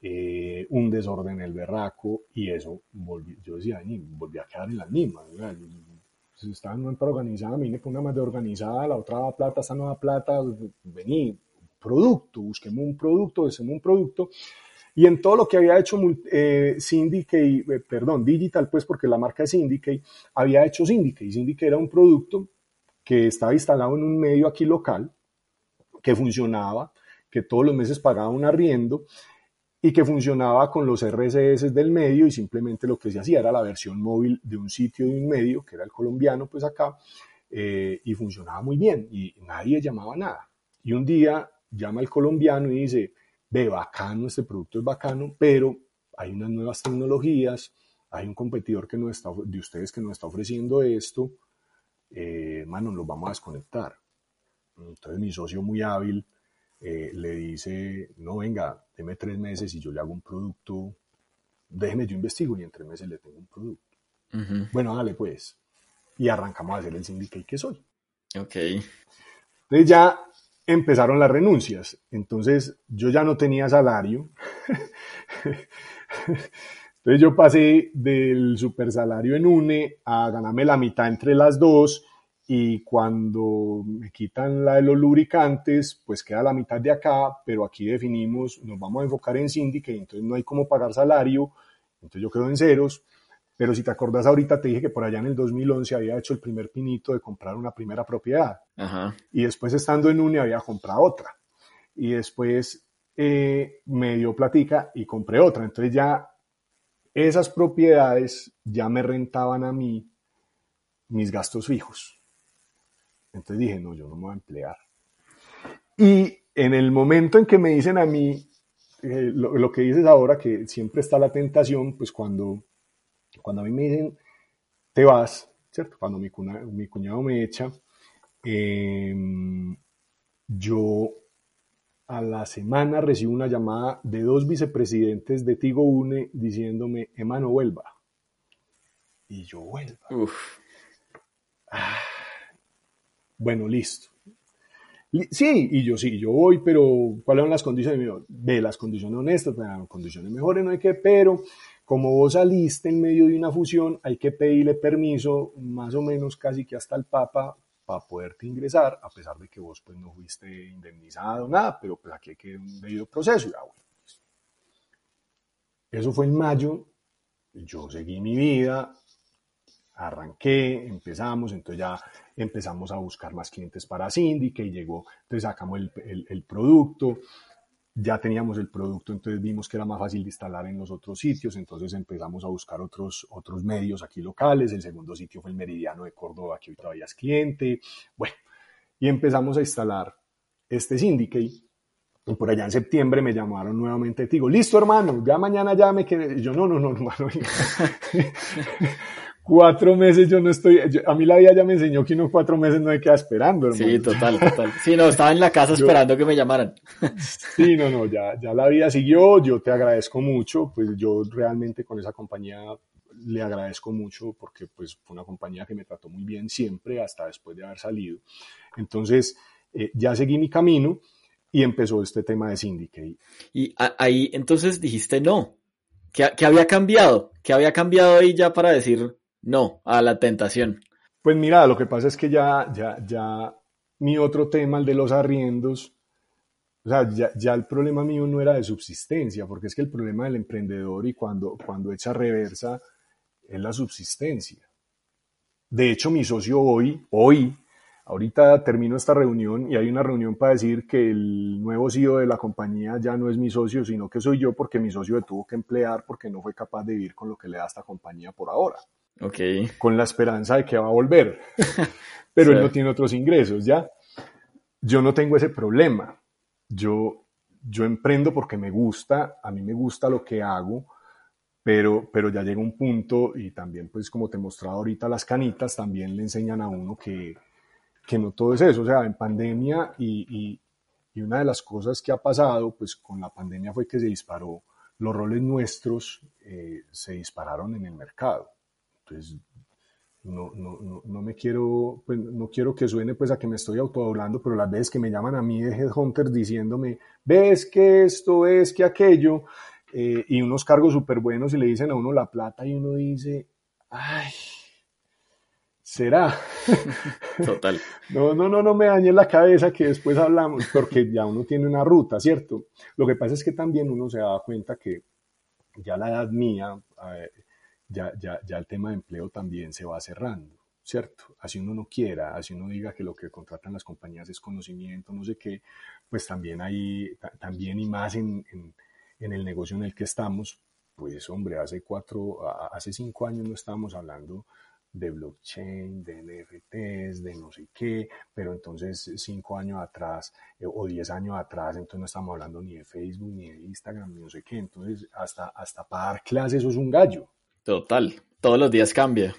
eh, un desorden el berraco y eso, yo decía, volví a quedar en las mismas. Si estaba una organizada, con una más de organizada, la otra daba plata, esta da plata, vení, producto, busquemos un producto, hacemos un producto. Y en todo lo que había hecho eh, Syndicate, eh, perdón, Digital, pues porque la marca es Syndicate, había hecho Syndicate. Syndicate era un producto que estaba instalado en un medio aquí local, que funcionaba, que todos los meses pagaba un arriendo y que funcionaba con los RSS del medio y simplemente lo que se hacía era la versión móvil de un sitio de un medio, que era el colombiano, pues acá, eh, y funcionaba muy bien y nadie llamaba nada. Y un día llama el colombiano y dice, ve, bacano, este producto es bacano, pero hay unas nuevas tecnologías, hay un competidor que no está, de ustedes que nos está ofreciendo esto, eh, mano, los vamos a desconectar. Entonces mi socio muy hábil eh, le dice, no, venga, deme tres meses y yo le hago un producto, déjeme, yo investigo y en tres meses le tengo un producto. Bueno, dale pues. Y arrancamos a hacer el syndicate que soy. Ok. Entonces ya empezaron las renuncias. Entonces yo ya no tenía salario. Entonces yo pasé del super salario en UNE a ganarme la mitad entre las dos y cuando me quitan la de los lubricantes, pues queda la mitad de acá, pero aquí definimos, nos vamos a enfocar en Syndicate, entonces no hay como pagar salario, entonces yo quedo en ceros, pero si te acordás ahorita te dije que por allá en el 2011 había hecho el primer pinito de comprar una primera propiedad y después estando en UNE había comprado otra y después eh, me dio platica y compré otra, entonces ya esas propiedades ya me rentaban a mí mis gastos fijos. Entonces dije, no, yo no me voy a emplear. Y en el momento en que me dicen a mí eh, lo, que dices ahora, que siempre está la tentación, pues cuando, cuando a mí me dicen, te vas, ¿cierto? Cuando mi, mi cuñado me echa, em, yo a la semana recibo una llamada de dos vicepresidentes de Tigo Une diciéndome, Emano, vuelva. Y yo vuelva. Ah, bueno, listo. Sí, y yo sí, yo voy, pero ¿cuáles son las condiciones? De las condiciones honestas, las condiciones mejores no hay que, pero como vos saliste en medio de una fusión, hay que pedirle permiso, más o menos casi que hasta el Papa, para poderte ingresar, a pesar de que vos pues no fuiste indemnizado, nada, pero pues aquí hay que un debido proceso. Ya, bueno. Eso fue en mayo, yo seguí mi vida, arranqué, empezamos, entonces ya empezamos a buscar más clientes para Cindy, que llegó, entonces sacamos el, el producto, ya teníamos el producto, entonces vimos que era más fácil de instalar en los otros sitios, entonces empezamos a buscar otros, otros medios aquí locales, el segundo sitio fue el Meridiano de Córdoba, que hoy todavía es cliente, bueno, y empezamos a instalar este Syndicate, Y por allá en septiembre me llamaron nuevamente digo, listo hermano, ya mañana ya me quedé. yo, no, no, no, hermano. cuatro meses yo no estoy, a mí la vida ya me enseñó que unos cuatro meses no me queda esperando, hermano. Sí, total, total. Sí, no, estaba en la casa esperando que me llamaran. sí, no, no, ya, ya la vida siguió, yo te agradezco mucho, pues yo realmente con esa compañía le agradezco mucho porque pues fue una compañía que me trató muy bien siempre hasta después de haber salido. Entonces, eh, ya seguí mi camino y empezó este tema de Syndicate. Y ahí entonces dijiste no. ¿Qué, había cambiado? ¿Qué había cambiado ahí ya para decir no a la tentación? Pues mira, lo que pasa es que ya, ya, ya mi otro tema, el de los arriendos, o sea, ya, el problema mío no era de subsistencia, porque es que el problema del emprendedor y cuando, cuando echa reversa es la subsistencia. De hecho, mi socio hoy, hoy, Ahorita termino esta reunión y hay una reunión para decir que el nuevo CEO de la compañía ya no es mi socio, sino que soy yo porque mi socio le tuvo que emplear porque no fue capaz de vivir con lo que le da esta compañía por ahora. Ok. Con la esperanza de que va a volver. Pero él no tiene otros ingresos, ¿ya? Yo no tengo ese problema. Yo, yo emprendo porque me gusta, a mí me gusta lo que hago, pero, pero ya llega un punto y también, pues como te he mostrado ahorita, las canitas también le enseñan a uno que que no todo es eso, o sea, en pandemia y, una de las cosas que ha pasado, pues con la pandemia fue que se disparó, los roles nuestros eh, se dispararon en el mercado. Entonces, no, no, no, me quiero, pues no quiero que suene pues a que me estoy autodoblando, pero las veces que me llaman a mí de Headhunter diciéndome, ves que esto es que aquello, eh, y unos cargos súper buenos y le dicen a uno la plata y uno dice, ay, será. Total. No, no, no, no me dañe la cabeza que después hablamos, porque ya uno tiene una ruta, ¿cierto? Lo que pasa es que también uno se da cuenta que ya la edad mía, ya, ya, ya el tema de empleo también se va cerrando, ¿cierto? Así uno no quiera, así uno diga que lo que contratan las compañías es conocimiento, no sé qué, pues también hay, también y más en, en, el negocio en el que estamos, pues hombre, hace cuatro, hace cinco años no estábamos hablando de blockchain, de NFTs, de no sé qué, pero entonces cinco años atrás eh, o diez años atrás, entonces no estamos hablando ni de Facebook, ni de Instagram, ni no sé qué, entonces hasta, hasta para dar clases eso es un gallo. Total, todos los días cambia.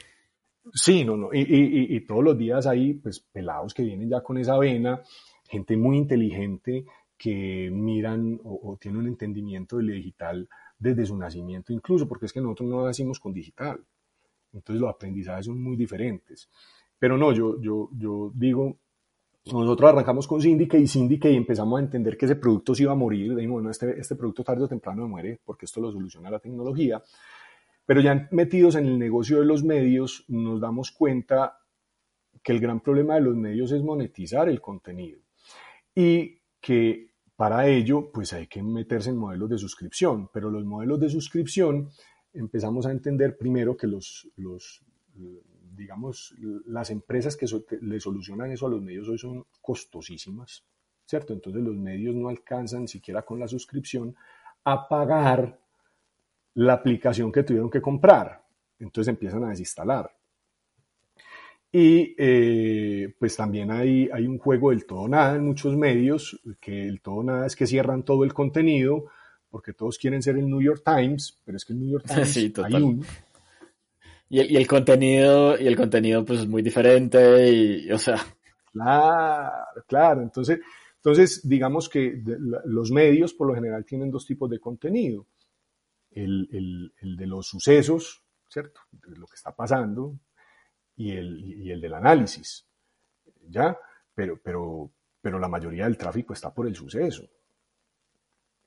Sí, no, no, y, todos los días hay pues pelados que vienen ya con esa vena, gente muy inteligente que miran o, o tienen un entendimiento del digital desde su nacimiento incluso, porque es que nosotros no nacimos con digital. Entonces los aprendizajes son muy diferentes. Pero no, yo, yo, yo digo, nosotros arrancamos con Syndicate y Syndicate y empezamos a entender que ese producto se iba a morir. Dijimos, bueno, este, este producto tarde o temprano muere porque esto lo soluciona la tecnología. Pero ya metidos en el negocio de los medios, nos damos cuenta que el gran problema de los medios es monetizar el contenido. Y que para ello, pues hay que meterse en modelos de suscripción. Pero los modelos de suscripción empezamos a entender primero que los, los digamos, las empresas que le solucionan eso a los medios hoy son costosísimas, ¿cierto? Entonces los medios no alcanzan siquiera con la suscripción a pagar la aplicación que tuvieron que comprar. Entonces empiezan a desinstalar. Y eh, pues también hay, hay un juego del todo nada en muchos medios, que el todo nada es que cierran todo el contenido, porque todos quieren ser el New York Times, pero es que el New York Times sí, hay un. Y el, y el, contenido, y el contenido pues es muy diferente, y, o sea. Claro, claro. Entonces, entonces digamos que los medios por lo general tienen dos tipos de contenido. El, el, el de los sucesos, ¿cierto? De lo que está pasando, y el, y el del análisis. ¿Ya? Pero, pero, pero la mayoría del tráfico está por el suceso.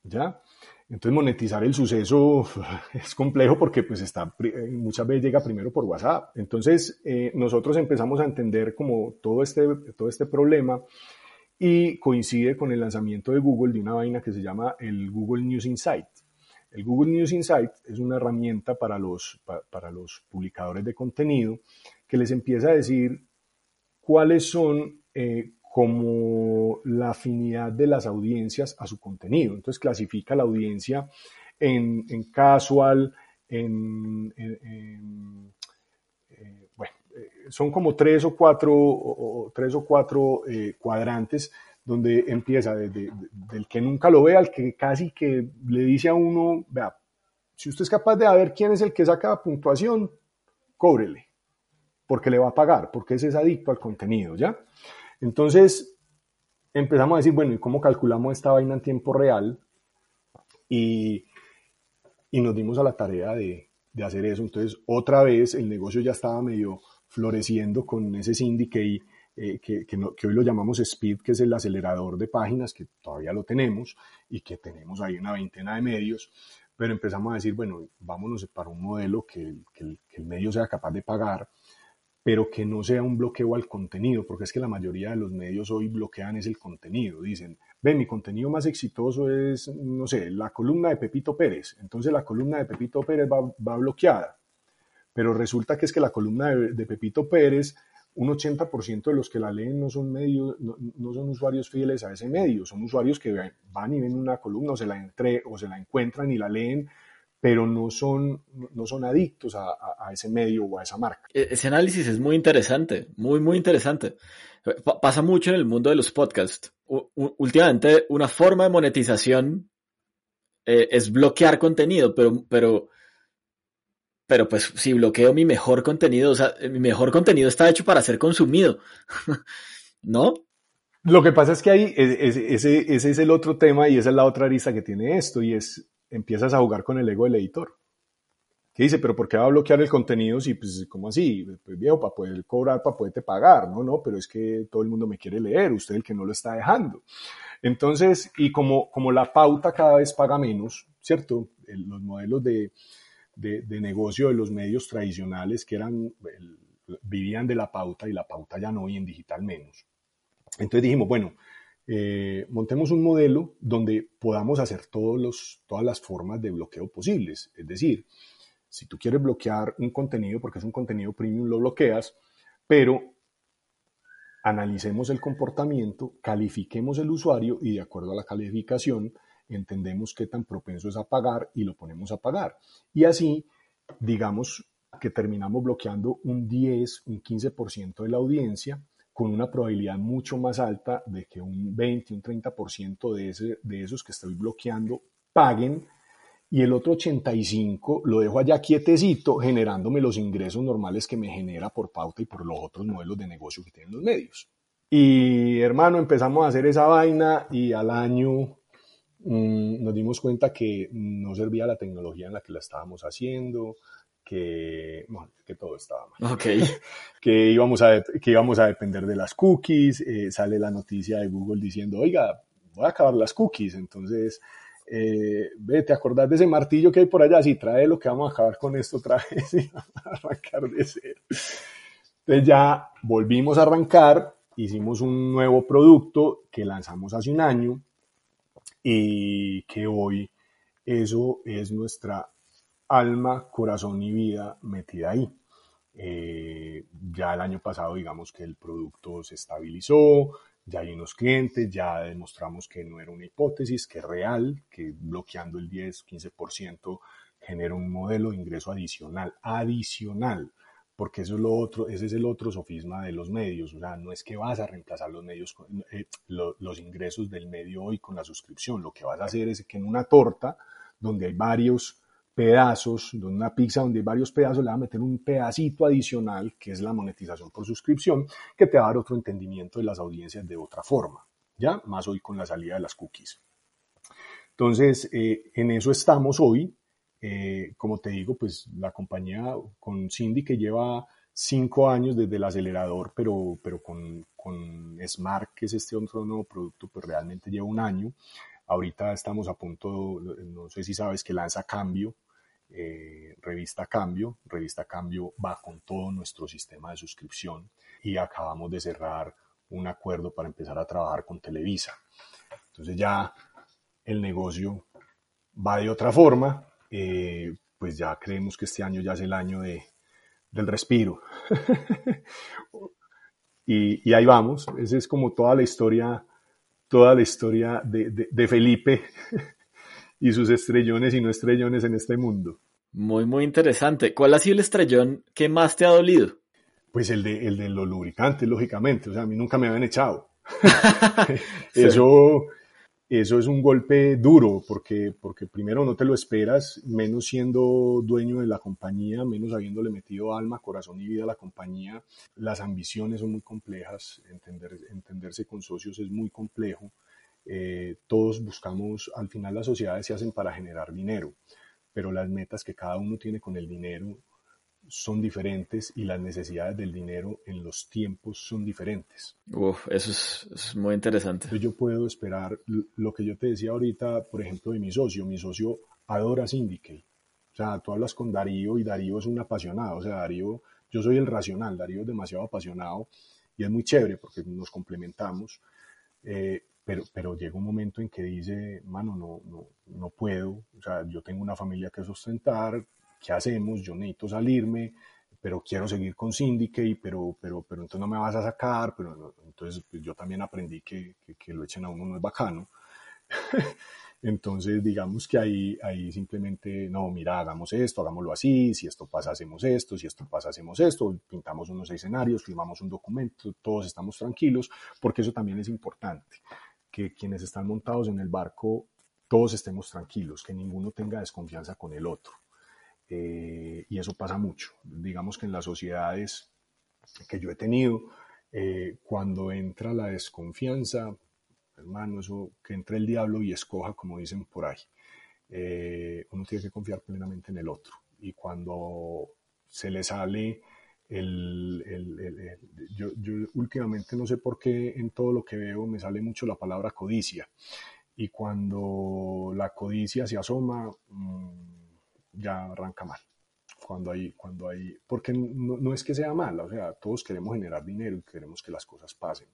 ¿Ya? Entonces monetizar el suceso es complejo porque pues está, eh, muchas veces llega primero por WhatsApp. Entonces eh, nosotros empezamos a entender como todo este, todo este problema y coincide con el lanzamiento de Google de una vaina que se llama el Google News Insight. El Google News Insight es una herramienta para los, para los publicadores de contenido que les empieza a decir cuáles son eh, como la afinidad de las audiencias a su contenido. Entonces clasifica la audiencia en, casual, en, eh, bueno, eh, son como tres o cuatro, tres o cuatro eh, cuadrantes donde empieza desde del que nunca lo ve al que casi que le dice a uno, vea, si usted es capaz de ver quién es el que saca puntuación, cóbrele, porque le va a pagar, porque ese es adicto al contenido, ¿ya? Entonces, empezamos a decir, bueno, ¿y cómo calculamos esta vaina en tiempo real? Y, y nos dimos a la tarea de, de, hacer eso. Entonces, otra vez el negocio ya estaba medio floreciendo con ese syndicate eh, que, que, que, hoy lo llamamos Speed, que es el acelerador de páginas, que todavía lo tenemos y que tenemos ahí una veintena de medios, pero empezamos a decir, bueno, vámonos para un modelo que, que el medio sea capaz de pagar pero que no sea un bloqueo al contenido, porque es que la mayoría de los medios hoy bloquean es el contenido. Dicen, ve, mi contenido más exitoso es, no sé, la columna de Pepito Pérez. Entonces la columna de Pepito Pérez va, bloqueada. Pero resulta que es que la columna de, Pepito Pérez, un 80% de los que la leen no son medios, no, son usuarios fieles a ese medio, son usuarios que van y ven una columna o se la, entre, o se la encuentran y la leen pero no son, no son adictos a, ese medio o a esa marca. E-, ese análisis es muy interesante, muy, muy interesante. pasa mucho en el mundo de los podcasts. últimamente, una forma de monetización eh, es bloquear contenido, pero, pero, pero pues si bloqueo mi mejor contenido, o sea, mi mejor contenido está hecho para ser consumido, ¿no? Lo que pasa es que ahí ese, ese es el otro tema y esa es la otra arista que tiene esto y es empiezas a jugar con el ego del editor. Que dice, pero ¿por qué va a bloquear el contenido si, pues, ¿cómo así? Pues viejo, para poder cobrar, para poderte pagar. No, no, pero es que todo el mundo me quiere leer, usted el que no lo está dejando. Entonces, y como, como la pauta cada vez paga menos, ¿cierto? los modelos de, de, negocio de los medios tradicionales que eran, vivían de la pauta y la pauta ya no y en digital menos. Entonces dijimos, bueno, eh, montemos un modelo donde podamos hacer todos los, todas las formas de bloqueo posibles. Es decir, si tú quieres bloquear un contenido porque es un contenido premium, lo bloqueas, pero analicemos el comportamiento, califiquemos el usuario y de acuerdo a la calificación entendemos qué tan propenso es a pagar y lo ponemos a pagar. Y así, digamos que terminamos bloqueando un 10, un 15% de la audiencia con una probabilidad mucho más alta de que un 20, un 30% de, ese, de esos que estoy bloqueando paguen y el otro 85 lo dejo allá quietecito generándome los ingresos normales que me genera por pauta y por los otros modelos de negocio que tienen los medios. Y hermano, empezamos a hacer esa vaina y al año mmm, nos dimos cuenta que no servía la tecnología en la que la estábamos haciendo, que, que todo estaba mal. Okay. que, íbamos a, que íbamos a depender de las cookies. Eh, sale la noticia de Google diciendo, oiga, voy a acabar las cookies. Entonces, eh, ve, ¿te acordás de ese martillo que hay por allá? Sí, trae lo que vamos a acabar con esto otra vez y arrancar de cero. Entonces ya volvimos a arrancar, hicimos un nuevo producto que lanzamos hace un año y que hoy eso es nuestra alma, corazón y vida metida ahí. Eh, ya el año pasado digamos que el producto se estabilizó, ya hay unos clientes, ya demostramos que no era una hipótesis, que es real, que bloqueando el 10, 15% genera un modelo de ingreso adicional, adicional, porque eso es lo otro, ese es el otro sofisma de los medios, o sea, no es que vas a reemplazar los medios, eh, los ingresos del medio hoy con la suscripción, lo que vas a hacer es que en una torta donde hay varios pedazos, de una pizza donde hay varios pedazos, le va a meter un pedacito adicional, que es la monetización por suscripción, que te va a dar otro entendimiento de las audiencias de otra forma, ¿ya? Más hoy con la salida de las cookies. Entonces, eh, en eso estamos hoy. Eh, como te digo, pues la compañía con Cindy que lleva cinco años desde el acelerador, pero, pero con, con Smart, que es este otro nuevo producto, pues realmente lleva un año. Ahorita estamos a punto, no sé si sabes que lanza Cambio, eh, Revista Cambio. Revista Cambio va con todo nuestro sistema de suscripción y acabamos de cerrar un acuerdo para empezar a trabajar con Televisa. Entonces ya el negocio va de otra forma, eh, pues ya creemos que este año ya es el año de, del respiro. y, y, ahí vamos, esa es como toda la historia toda la historia de, Felipe y sus estrellones y no estrellones en este mundo. Muy, muy interesante. ¿Cuál ha sido el estrellón que más te ha dolido? Pues el de, el de los lubricantes, lógicamente. O sea, a mí nunca me habían echado. Eso eso es un golpe duro porque, porque primero no te lo esperas, menos siendo dueño de la compañía, menos habiéndole metido alma, corazón y vida a la compañía. Las ambiciones son muy complejas, entender, entenderse con socios es muy complejo. Eh, todos buscamos, al final las sociedades se hacen para generar dinero, pero las metas que cada uno tiene con el dinero son diferentes y las necesidades del dinero en los tiempos son diferentes. Uf, eso es, muy interesante. yo puedo esperar lo que yo te decía ahorita, por ejemplo, de mi socio. Mi socio adora Syndicate. O sea, tú hablas con Darío y Darío es un apasionado. O sea, Darío, yo soy el racional, Darío es demasiado apasionado y es muy chévere porque nos complementamos. Eh, pero, pero llega un momento en que dice, mano, no, no, no puedo. O sea, yo tengo una familia que sustentar, ¿qué hacemos? Yo necesito salirme, pero quiero seguir con Syndicate, pero, pero, pero entonces no me vas a sacar, pero entonces pues, yo también aprendí que, que, lo echen a uno no es bacano. entonces digamos que ahí, ahí simplemente, no, mira, hagamos esto, hagámoslo así, si esto pasa hacemos esto, si esto pasa hacemos esto, pintamos unos escenarios, firmamos un documento, todos estamos tranquilos, porque eso también es importante, que quienes están montados en el barco, todos estemos tranquilos, que ninguno tenga desconfianza con el otro. Eh, y eso pasa mucho. Digamos que en las sociedades que yo he tenido, eh, cuando entra la desconfianza, hermano, eso que entre el diablo y escoja, como dicen por ahí. Eh, uno tiene que confiar plenamente en el otro. Y cuando se le sale el, yo, últimamente no sé por qué en todo lo que veo me sale mucho la palabra codicia. Y cuando la codicia se asoma, mm, ya arranca mal. Cuando hay, cuando hay, porque no, es que sea mal, o sea, todos queremos generar dinero y queremos que las cosas pasen,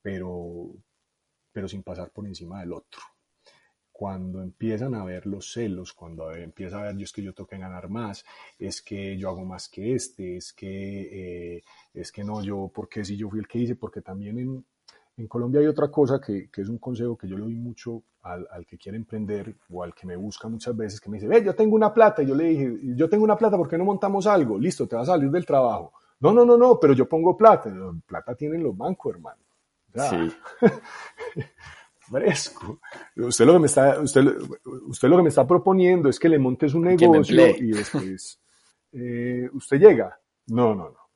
pero, pero sin pasar por encima del otro. Cuando empiezan a ver los celos, cuando empieza a ver yo es que yo tengo que ganar más, es que yo hago más que este, es que, eh, es que no, yo, porque si yo fui el que hice, porque también en, en Colombia hay otra cosa que, que, es un consejo que yo le doy mucho al, al, que quiere emprender o al que me busca muchas veces, que me dice, ve, yo tengo una plata. Y yo le dije, yo tengo una plata, ¿por qué no montamos algo? Listo, te vas a salir del trabajo. No, no, no, no, pero yo pongo plata. Plata tienen los bancos, hermano. sí. fresco. Usted lo que me está, usted, usted lo que me está proponiendo es que le montes un negocio y después eh, usted llega. No, no, no.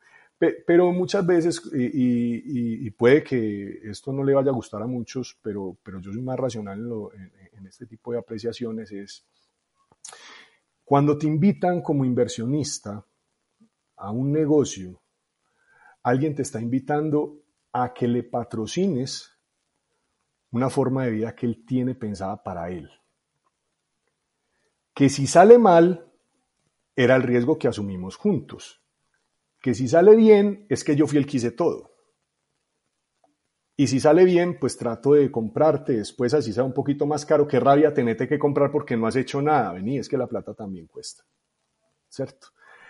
Pero muchas veces, y, puede que esto no le vaya a gustar a muchos, pero, pero yo soy más racional en, este tipo de apreciaciones, es cuando te invitan como inversionista a un negocio, alguien te está invitando a que le patrocines una forma de vida que él tiene pensada para él. Que si sale mal, era el riesgo que asumimos juntos que si sale bien es que yo fui el que hice todo. Y si sale bien, pues trato de comprarte después, así sea un poquito más caro. Qué rabia tenete que comprar porque no has hecho nada. Vení, es que la plata también cuesta. ¿Cierto?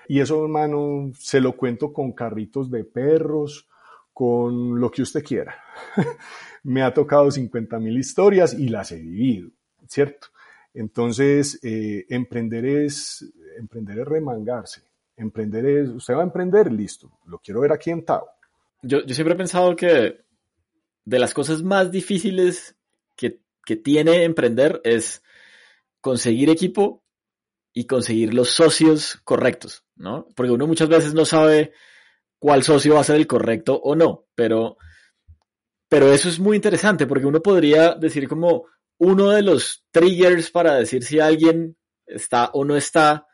Y eso, hermano, se lo cuento con carritos de perros, con lo que usted quiera. Me ha tocado 50 mil historias y las he vivido, ¿cierto? Entonces, eh, emprender, es, emprender es remangarse emprender es, usted va a emprender, listo, lo quiero ver aquí en Tao. Yo, siempre he pensado que de las cosas más difíciles que, tiene emprender es conseguir equipo y conseguir los socios correctos, ¿no? Porque uno muchas veces no sabe cuál socio va a ser el correcto o no, pero, pero eso es muy interesante porque uno podría decir como uno de los triggers para decir si alguien está o no está es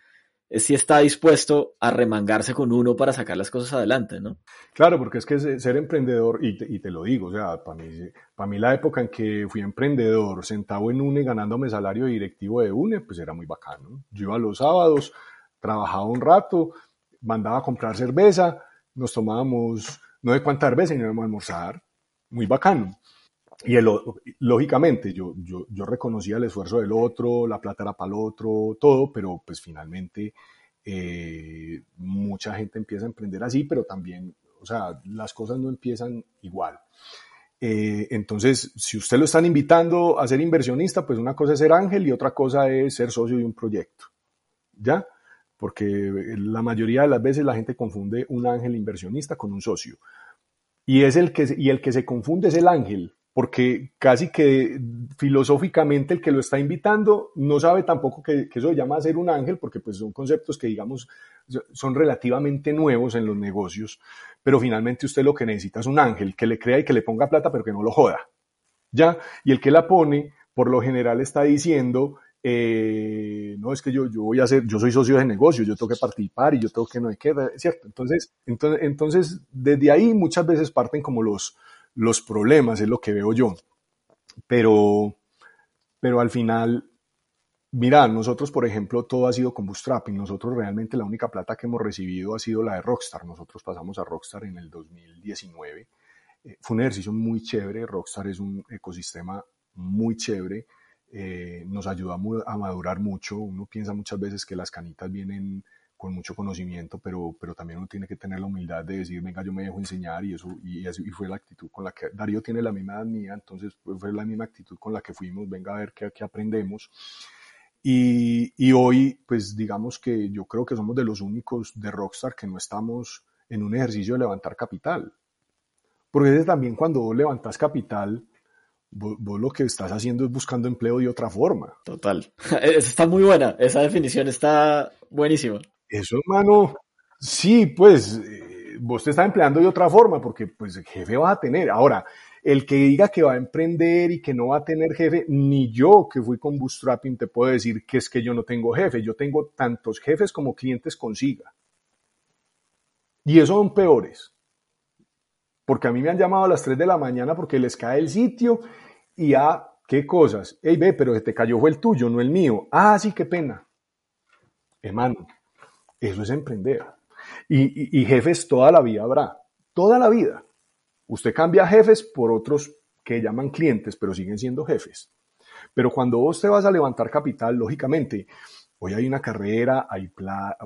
si está dispuesto a remangarse con uno para sacar las cosas adelante, ¿no? Claro, porque es que ser emprendedor, y te, lo digo, o sea, para mí, para mí la época en que fui emprendedor, sentado en UNE, ganándome salario directivo de UNE, pues era muy bacano. Yo iba los sábados, trabajaba un rato, mandaba a comprar cerveza, nos tomábamos, no sé cuánta cerveza y nos íbamos a almorzar, muy bacano. Y el, lógicamente yo, yo, reconocía el esfuerzo del otro, la plata era para el otro, todo, pero pues finalmente eh, mucha gente empieza a emprender así, pero también, o sea, las cosas no empiezan igual. Eh, entonces, si usted lo están invitando a ser inversionista, pues una cosa es ser ángel y otra cosa es ser socio de un proyecto. ¿Ya? Porque la mayoría de las veces la gente confunde un ángel inversionista con un socio Y, es el que, y el que se confunde es el ángel, porque casi que filosóficamente el que lo está invitando no sabe tampoco que, que eso llama ser un ángel, porque pues son conceptos que digamos son relativamente nuevos en los negocios, pero finalmente usted lo que necesita es un ángel que le crea y que le ponga plata, pero que no lo joda. ¿Ya? Y el que la pone, por lo general está diciendo, eh, no es que yo, yo voy a hacer, yo soy socio de negocio, yo tengo que participar y yo tengo que no hay que, ¿cierto? Entonces, entonces, entonces, desde ahí muchas veces parten como los, los problemas, es lo que veo yo. Pero, pero al final, mira, nosotros, por ejemplo, todo ha sido con bootstrapping. Nosotros realmente la única plata que hemos recibido ha sido la de Rockstar. Nosotros pasamos a Rockstar en el 2019. Eh, fue un ejercicio muy chévere. Rockstar es un ecosistema muy chévere eh, nos ayuda a, madurar mucho. Uno piensa muchas veces que las canitas vienen con mucho conocimiento, pero, pero también uno tiene que tener la humildad de decir, venga, yo me dejo enseñar y eso, y, y fue la actitud con la que Darío tiene la misma edad mía, entonces fue la misma actitud con la que fuimos, venga a ver qué, qué aprendemos. Y, y, hoy, pues digamos que yo creo que somos de los únicos de Rockstar que no estamos en un ejercicio de levantar capital. Porque también cuando levantas capital, Vos, lo que estás haciendo es buscando empleo de otra forma. Total. está muy buena. Esa definición está buenísima. Eso, hermano, sí, pues eh, vos te estás empleando de otra forma porque pues jefe vas a tener. Ahora, el que diga que va a emprender y que no va a tener jefe, ni yo que fui con Bootstrapping te puedo decir que es que yo no tengo jefe. Yo tengo tantos jefes como clientes consiga. Y esos son peores porque a mí me han llamado a las 3 de la mañana porque les cae el sitio y ah, qué cosas. Ey, ve, pero se te cayó fue el tuyo, no el mío. Ah, sí, qué pena. Hermano, eso es emprender. Y, jefes toda la vida habrá, toda la vida. Usted cambia jefes por otros que llaman clientes, pero siguen siendo jefes. Pero cuando vos te vas a levantar capital, lógicamente, hoy hay una carrera, hay,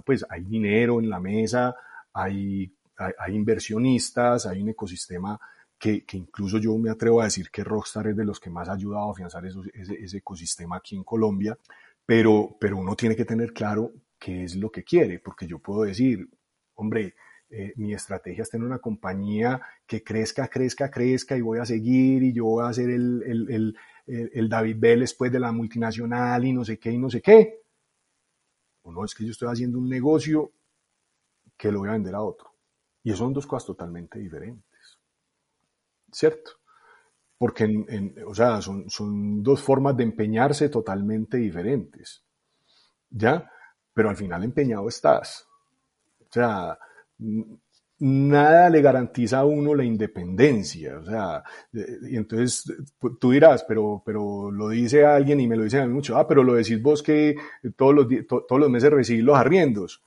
pues, hay dinero en la mesa, hay hay, inversionistas, hay un ecosistema que, incluso yo me atrevo a decir que Rockstar es de los que más ha ayudado a afianzar ese, ecosistema aquí en Colombia, pero, pero uno tiene que tener claro qué es lo que quiere, porque yo puedo decir, hombre, eh, mi estrategia es tener una compañía que crezca, crezca, crezca y voy a seguir y yo voy a ser el, el, el, el David Bell después de la multinacional y no sé qué y no sé qué. O no, es que yo estoy haciendo un negocio que lo voy a vender a otro. Y son dos cosas totalmente diferentes. ¿Cierto? Porque, o sea, son, son dos formas de empeñarse totalmente diferentes. ¿Ya? Pero al final empeñado estás. O sea, nada le garantiza a uno la independencia. O sea, y entonces tú dirás, pero, pero lo dice alguien y me lo dice a mí mucho, ah, pero lo decís vos que todos los, todos los meses recibís los arriendos.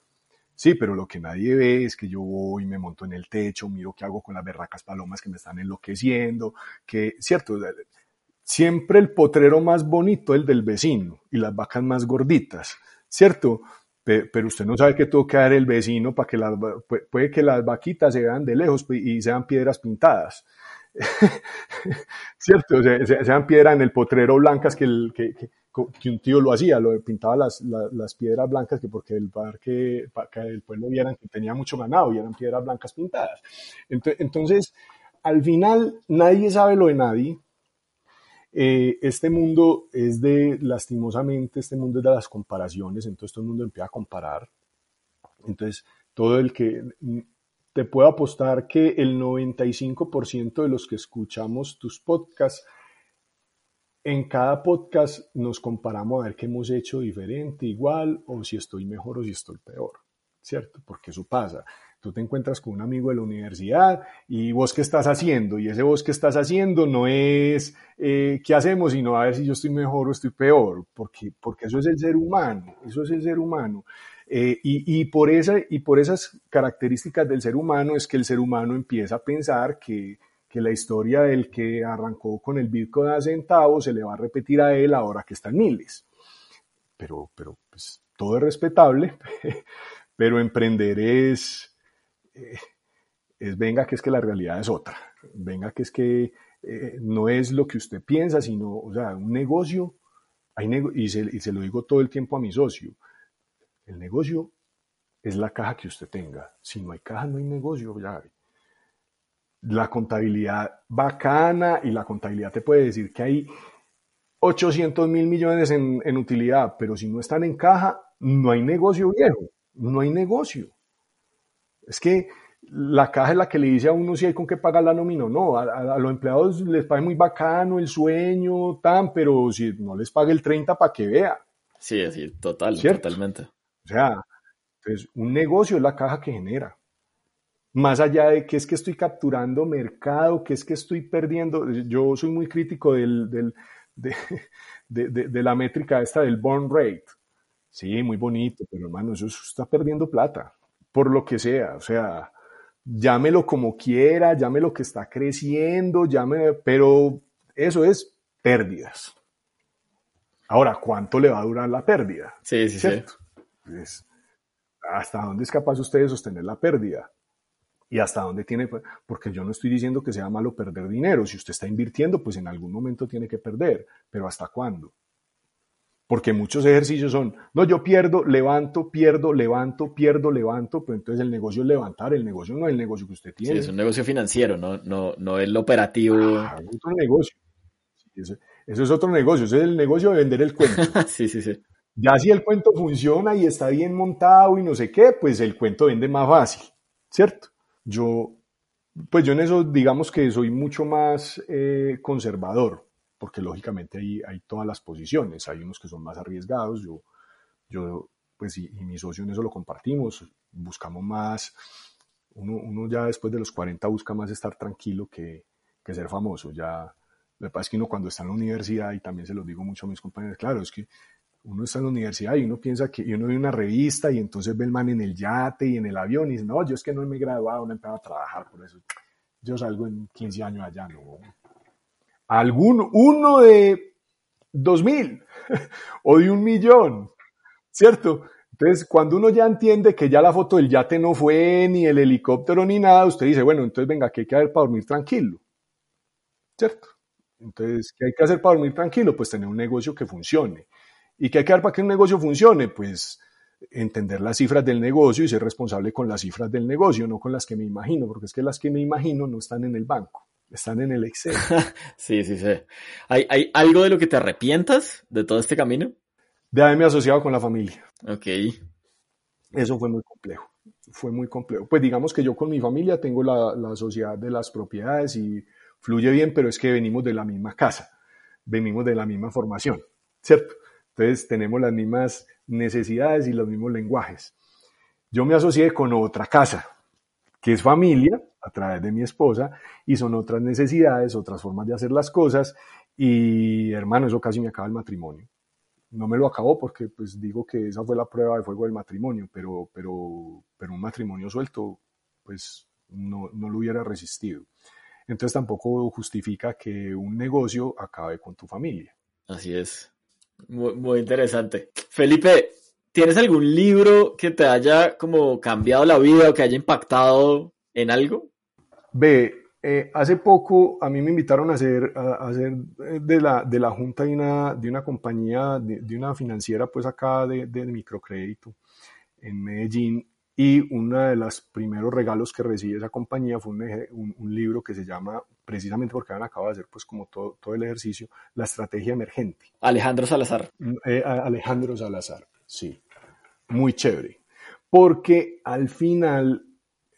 Sí, pero lo que nadie ve es que yo voy, me monto en el techo, miro qué hago con las berracas palomas que me están enloqueciendo, que, cierto, siempre el potrero más bonito el del vecino y las vacas más gorditas, cierto, pero usted no sabe que tuvo que dar el vecino para que las, puede que las vaquitas se vean de lejos y sean piedras pintadas. ¿Cierto? sean piedras en el potrero blancas que un tío lo hacía, lo pintaba las, las, piedras blancas que porque el parque, para que el pueblo vieran que tenía mucho ganado y eran piedras blancas pintadas. Entonces, al final, nadie sabe lo de nadie. Eh, este mundo es de, lastimosamente, este mundo es de las comparaciones, entonces todo el mundo empieza a comparar. Entonces, todo el que, te puedo apostar que el 95% de los que escuchamos tus podcasts en cada podcast nos comparamos a ver qué hemos hecho diferente, igual, o si estoy mejor o si estoy peor, ¿cierto? Porque eso pasa. Tú te encuentras con un amigo de la universidad y vos qué estás haciendo, y ese vos qué estás haciendo no es eh, qué hacemos, sino a ver si yo estoy mejor o estoy peor, porque, porque eso es el ser humano, eso es el ser humano. Eh, y, y, por esa, y por esas características del ser humano es que el ser humano empieza a pensar que, que la historia del que arrancó con el Bitcoin a centavos se le va a repetir a él ahora que está en miles. Pero, pero pues, todo es respetable, pero emprender es, eh, es, venga que es que la realidad es otra, venga que es que eh, no es lo que usted piensa, sino, o sea, un negocio, hay y, se, y se lo digo todo el tiempo a mi socio, el negocio es la caja que usted tenga. Si no hay caja, no hay negocio, ya la contabilidad bacana y la contabilidad te puede decir que hay 800 mil millones en, en, utilidad, pero si no están en caja, no hay negocio viejo, no hay negocio. Es que la caja es la que le dice a uno si hay con qué pagar la nómina o no. A, los empleados les paga muy bacano el sueño, tan, pero si no les paga el 30 para que vea. Sí, así, total, totalmente. O sea, entonces, un negocio es la caja que genera. Más allá de que es que estoy capturando mercado, que es que estoy perdiendo. Yo soy muy crítico del, del de, de, de, la métrica esta del burn rate. Sí, muy bonito, pero hermano, eso está perdiendo plata, por lo que sea. O sea, llámelo como quiera, llámelo que está creciendo, llámelo, pero eso es pérdidas. Ahora, ¿cuánto le va a durar la pérdida? Sí, sí, ¿Cierto? sí. ¿Hasta dónde es capaz usted de sostener la pérdida? Y hasta dónde tiene, porque yo no estoy diciendo que sea malo perder dinero. Si usted está invirtiendo, pues en algún momento tiene que perder, pero ¿hasta cuándo? Porque muchos ejercicios son, no, yo pierdo, levanto, pierdo, levanto, pierdo, levanto, pero entonces el negocio es levantar, el negocio no es el negocio que usted tiene. Sí, es un negocio financiero, no, no, no el operativo. Ah, es otro negocio. eso, es otro negocio, ese es el negocio de vender el cuento. sí, sí, sí. Ya si el cuento funciona y está bien montado y no sé qué, pues el cuento vende más fácil, ¿cierto? Yo, pues yo en eso digamos que soy mucho más eh, conservador porque lógicamente hay, hay todas las posiciones, hay unos que son más arriesgados, yo, yo pues y, mi socio en eso lo compartimos, buscamos más, uno, uno, ya después de los 40 busca más estar tranquilo que, que ser famoso, ya, lo que pasa es que uno cuando está en la universidad, y también se lo digo mucho a mis compañeros, claro, es que uno está en la universidad y uno piensa que y uno ve una revista y entonces ve el man en el yate y en el avión y dice, no, yo es que no me he graduado, no he empezado a trabajar por eso. Yo salgo en 15 años allá, no, algún uno de dos mil o de un millón, ¿cierto? Entonces, cuando uno ya entiende que ya la foto del yate no fue ni el helicóptero ni nada, usted dice, bueno, entonces venga, ¿qué hay que hacer para dormir tranquilo? ¿Cierto? Entonces, ¿qué hay que hacer para dormir tranquilo? Pues tener un negocio que funcione. ¿Y qué hay que hacer para que un negocio funcione? Pues entender las cifras del negocio y ser responsable con las cifras del negocio, no con las que me imagino, porque es que las que me imagino no están en el banco están en el Excel. sí, sí, sí. ¿Hay, ¿Hay, algo de lo que te arrepientas de todo este camino? De haberme asociado con la familia. Ok. Eso fue muy complejo. Fue muy complejo. Pues digamos que yo con mi familia tengo la, la sociedad de las propiedades y fluye bien, pero es que venimos de la misma casa, venimos de la misma formación, ¿cierto? Entonces tenemos las mismas necesidades y los mismos lenguajes. Yo me asocié con otra casa, que es familia, a través de mi esposa y son otras necesidades, otras formas de hacer las cosas y hermano, eso casi me acaba el matrimonio. No me lo acabó porque pues digo que esa fue la prueba de fuego del matrimonio, pero, pero, pero un matrimonio suelto pues no, no lo hubiera resistido. Entonces tampoco justifica que un negocio acabe con tu familia. Así es. Muy, muy interesante. Felipe, ¿tienes algún libro que te haya como cambiado la vida o que haya impactado en algo? Ve, eh, hace poco a mí me invitaron a hacer, a, hacer eh, de, la, de la junta de una, de una compañía, de, una financiera pues acá de, de, microcrédito en Medellín y uno de los primeros regalos que recibe esa compañía fue un, un, libro que se llama, precisamente porque han acabado de hacer pues como todo, todo el ejercicio, La Estrategia Emergente. Alejandro Salazar. Eh, Alejandro Salazar, sí. Muy chévere. Porque al final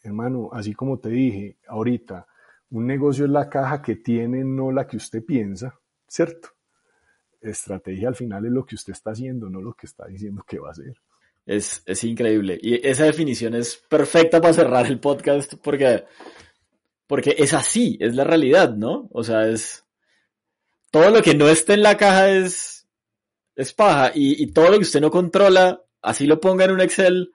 hermano, así como te dije ahorita, un negocio es la caja que tiene, no la que usted piensa, ¿cierto? Estrategia al final es lo que usted está haciendo, no lo que está diciendo que va a hacer. Es, es increíble. Y esa definición es perfecta para cerrar el podcast porque, porque es así, es la realidad, ¿no? O sea, es... Todo lo que no esté en la caja es, es paja y, y todo lo que usted no controla, así lo ponga en un Excel,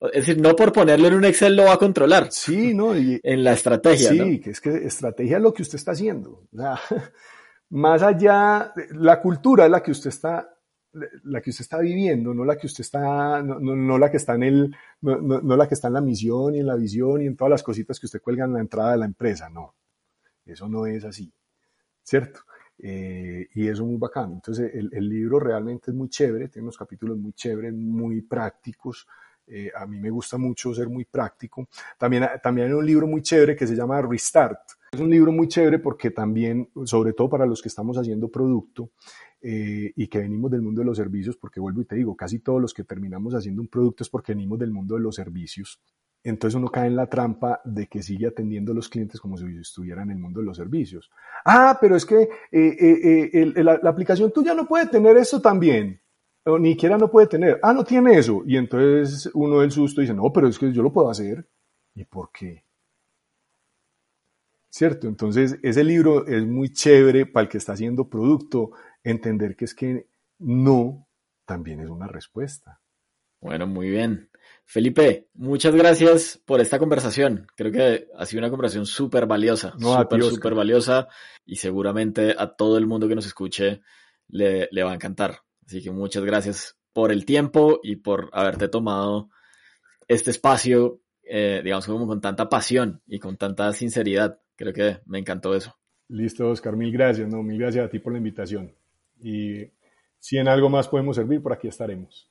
es decir, no por ponerlo en un Excel lo va a controlar. Sí, ¿no? en la estrategia. Sí, que es que estrategia es lo que usted está haciendo. más allá, la cultura es la que usted está, la que usted está viviendo, no la que usted está, no, la que está en el, no, la que está en la misión y en la visión y en todas las cositas que usted cuelga en la entrada de la empresa. No, eso no es así, ¿cierto? Eh, y eso es muy bacano. Entonces, el, el libro realmente es muy chévere, tiene unos capítulos muy chéveres, muy prácticos Eh, a mí me gusta mucho ser muy práctico. También, también hay un libro muy chévere que se llama Restart. Es un libro muy chévere porque también, sobre todo para los que estamos haciendo producto eh, y que venimos del mundo de los servicios, porque vuelvo y te digo, casi todos los que terminamos haciendo un producto es porque venimos del mundo de los servicios. Entonces uno cae en la trampa de que sigue atendiendo a los clientes como si estuviera en el mundo de los servicios. Ah, pero es que eh, la, la aplicación tuya no puede tener eso también ni siquiera no puede tener, ah, no tiene eso. Y entonces uno del susto dice, no, pero es que yo lo puedo hacer. ¿Y por qué? ¿Cierto? Entonces ese libro es muy chévere para el que está haciendo producto, entender que es que no también es una respuesta. Bueno, muy bien. Felipe, muchas gracias por esta conversación. Creo que ha sido una conversación súper valiosa, súper, súper valiosa y seguramente a todo el mundo que nos escuche le, le va a encantar. Así que muchas gracias por el tiempo y por haberte tomado este espacio, eh, digamos, como con tanta pasión y con tanta sinceridad. Creo que me encantó eso. Listo, Oscar, mil gracias, no, mil gracias a ti por la invitación. Y si en algo más podemos servir, por aquí estaremos.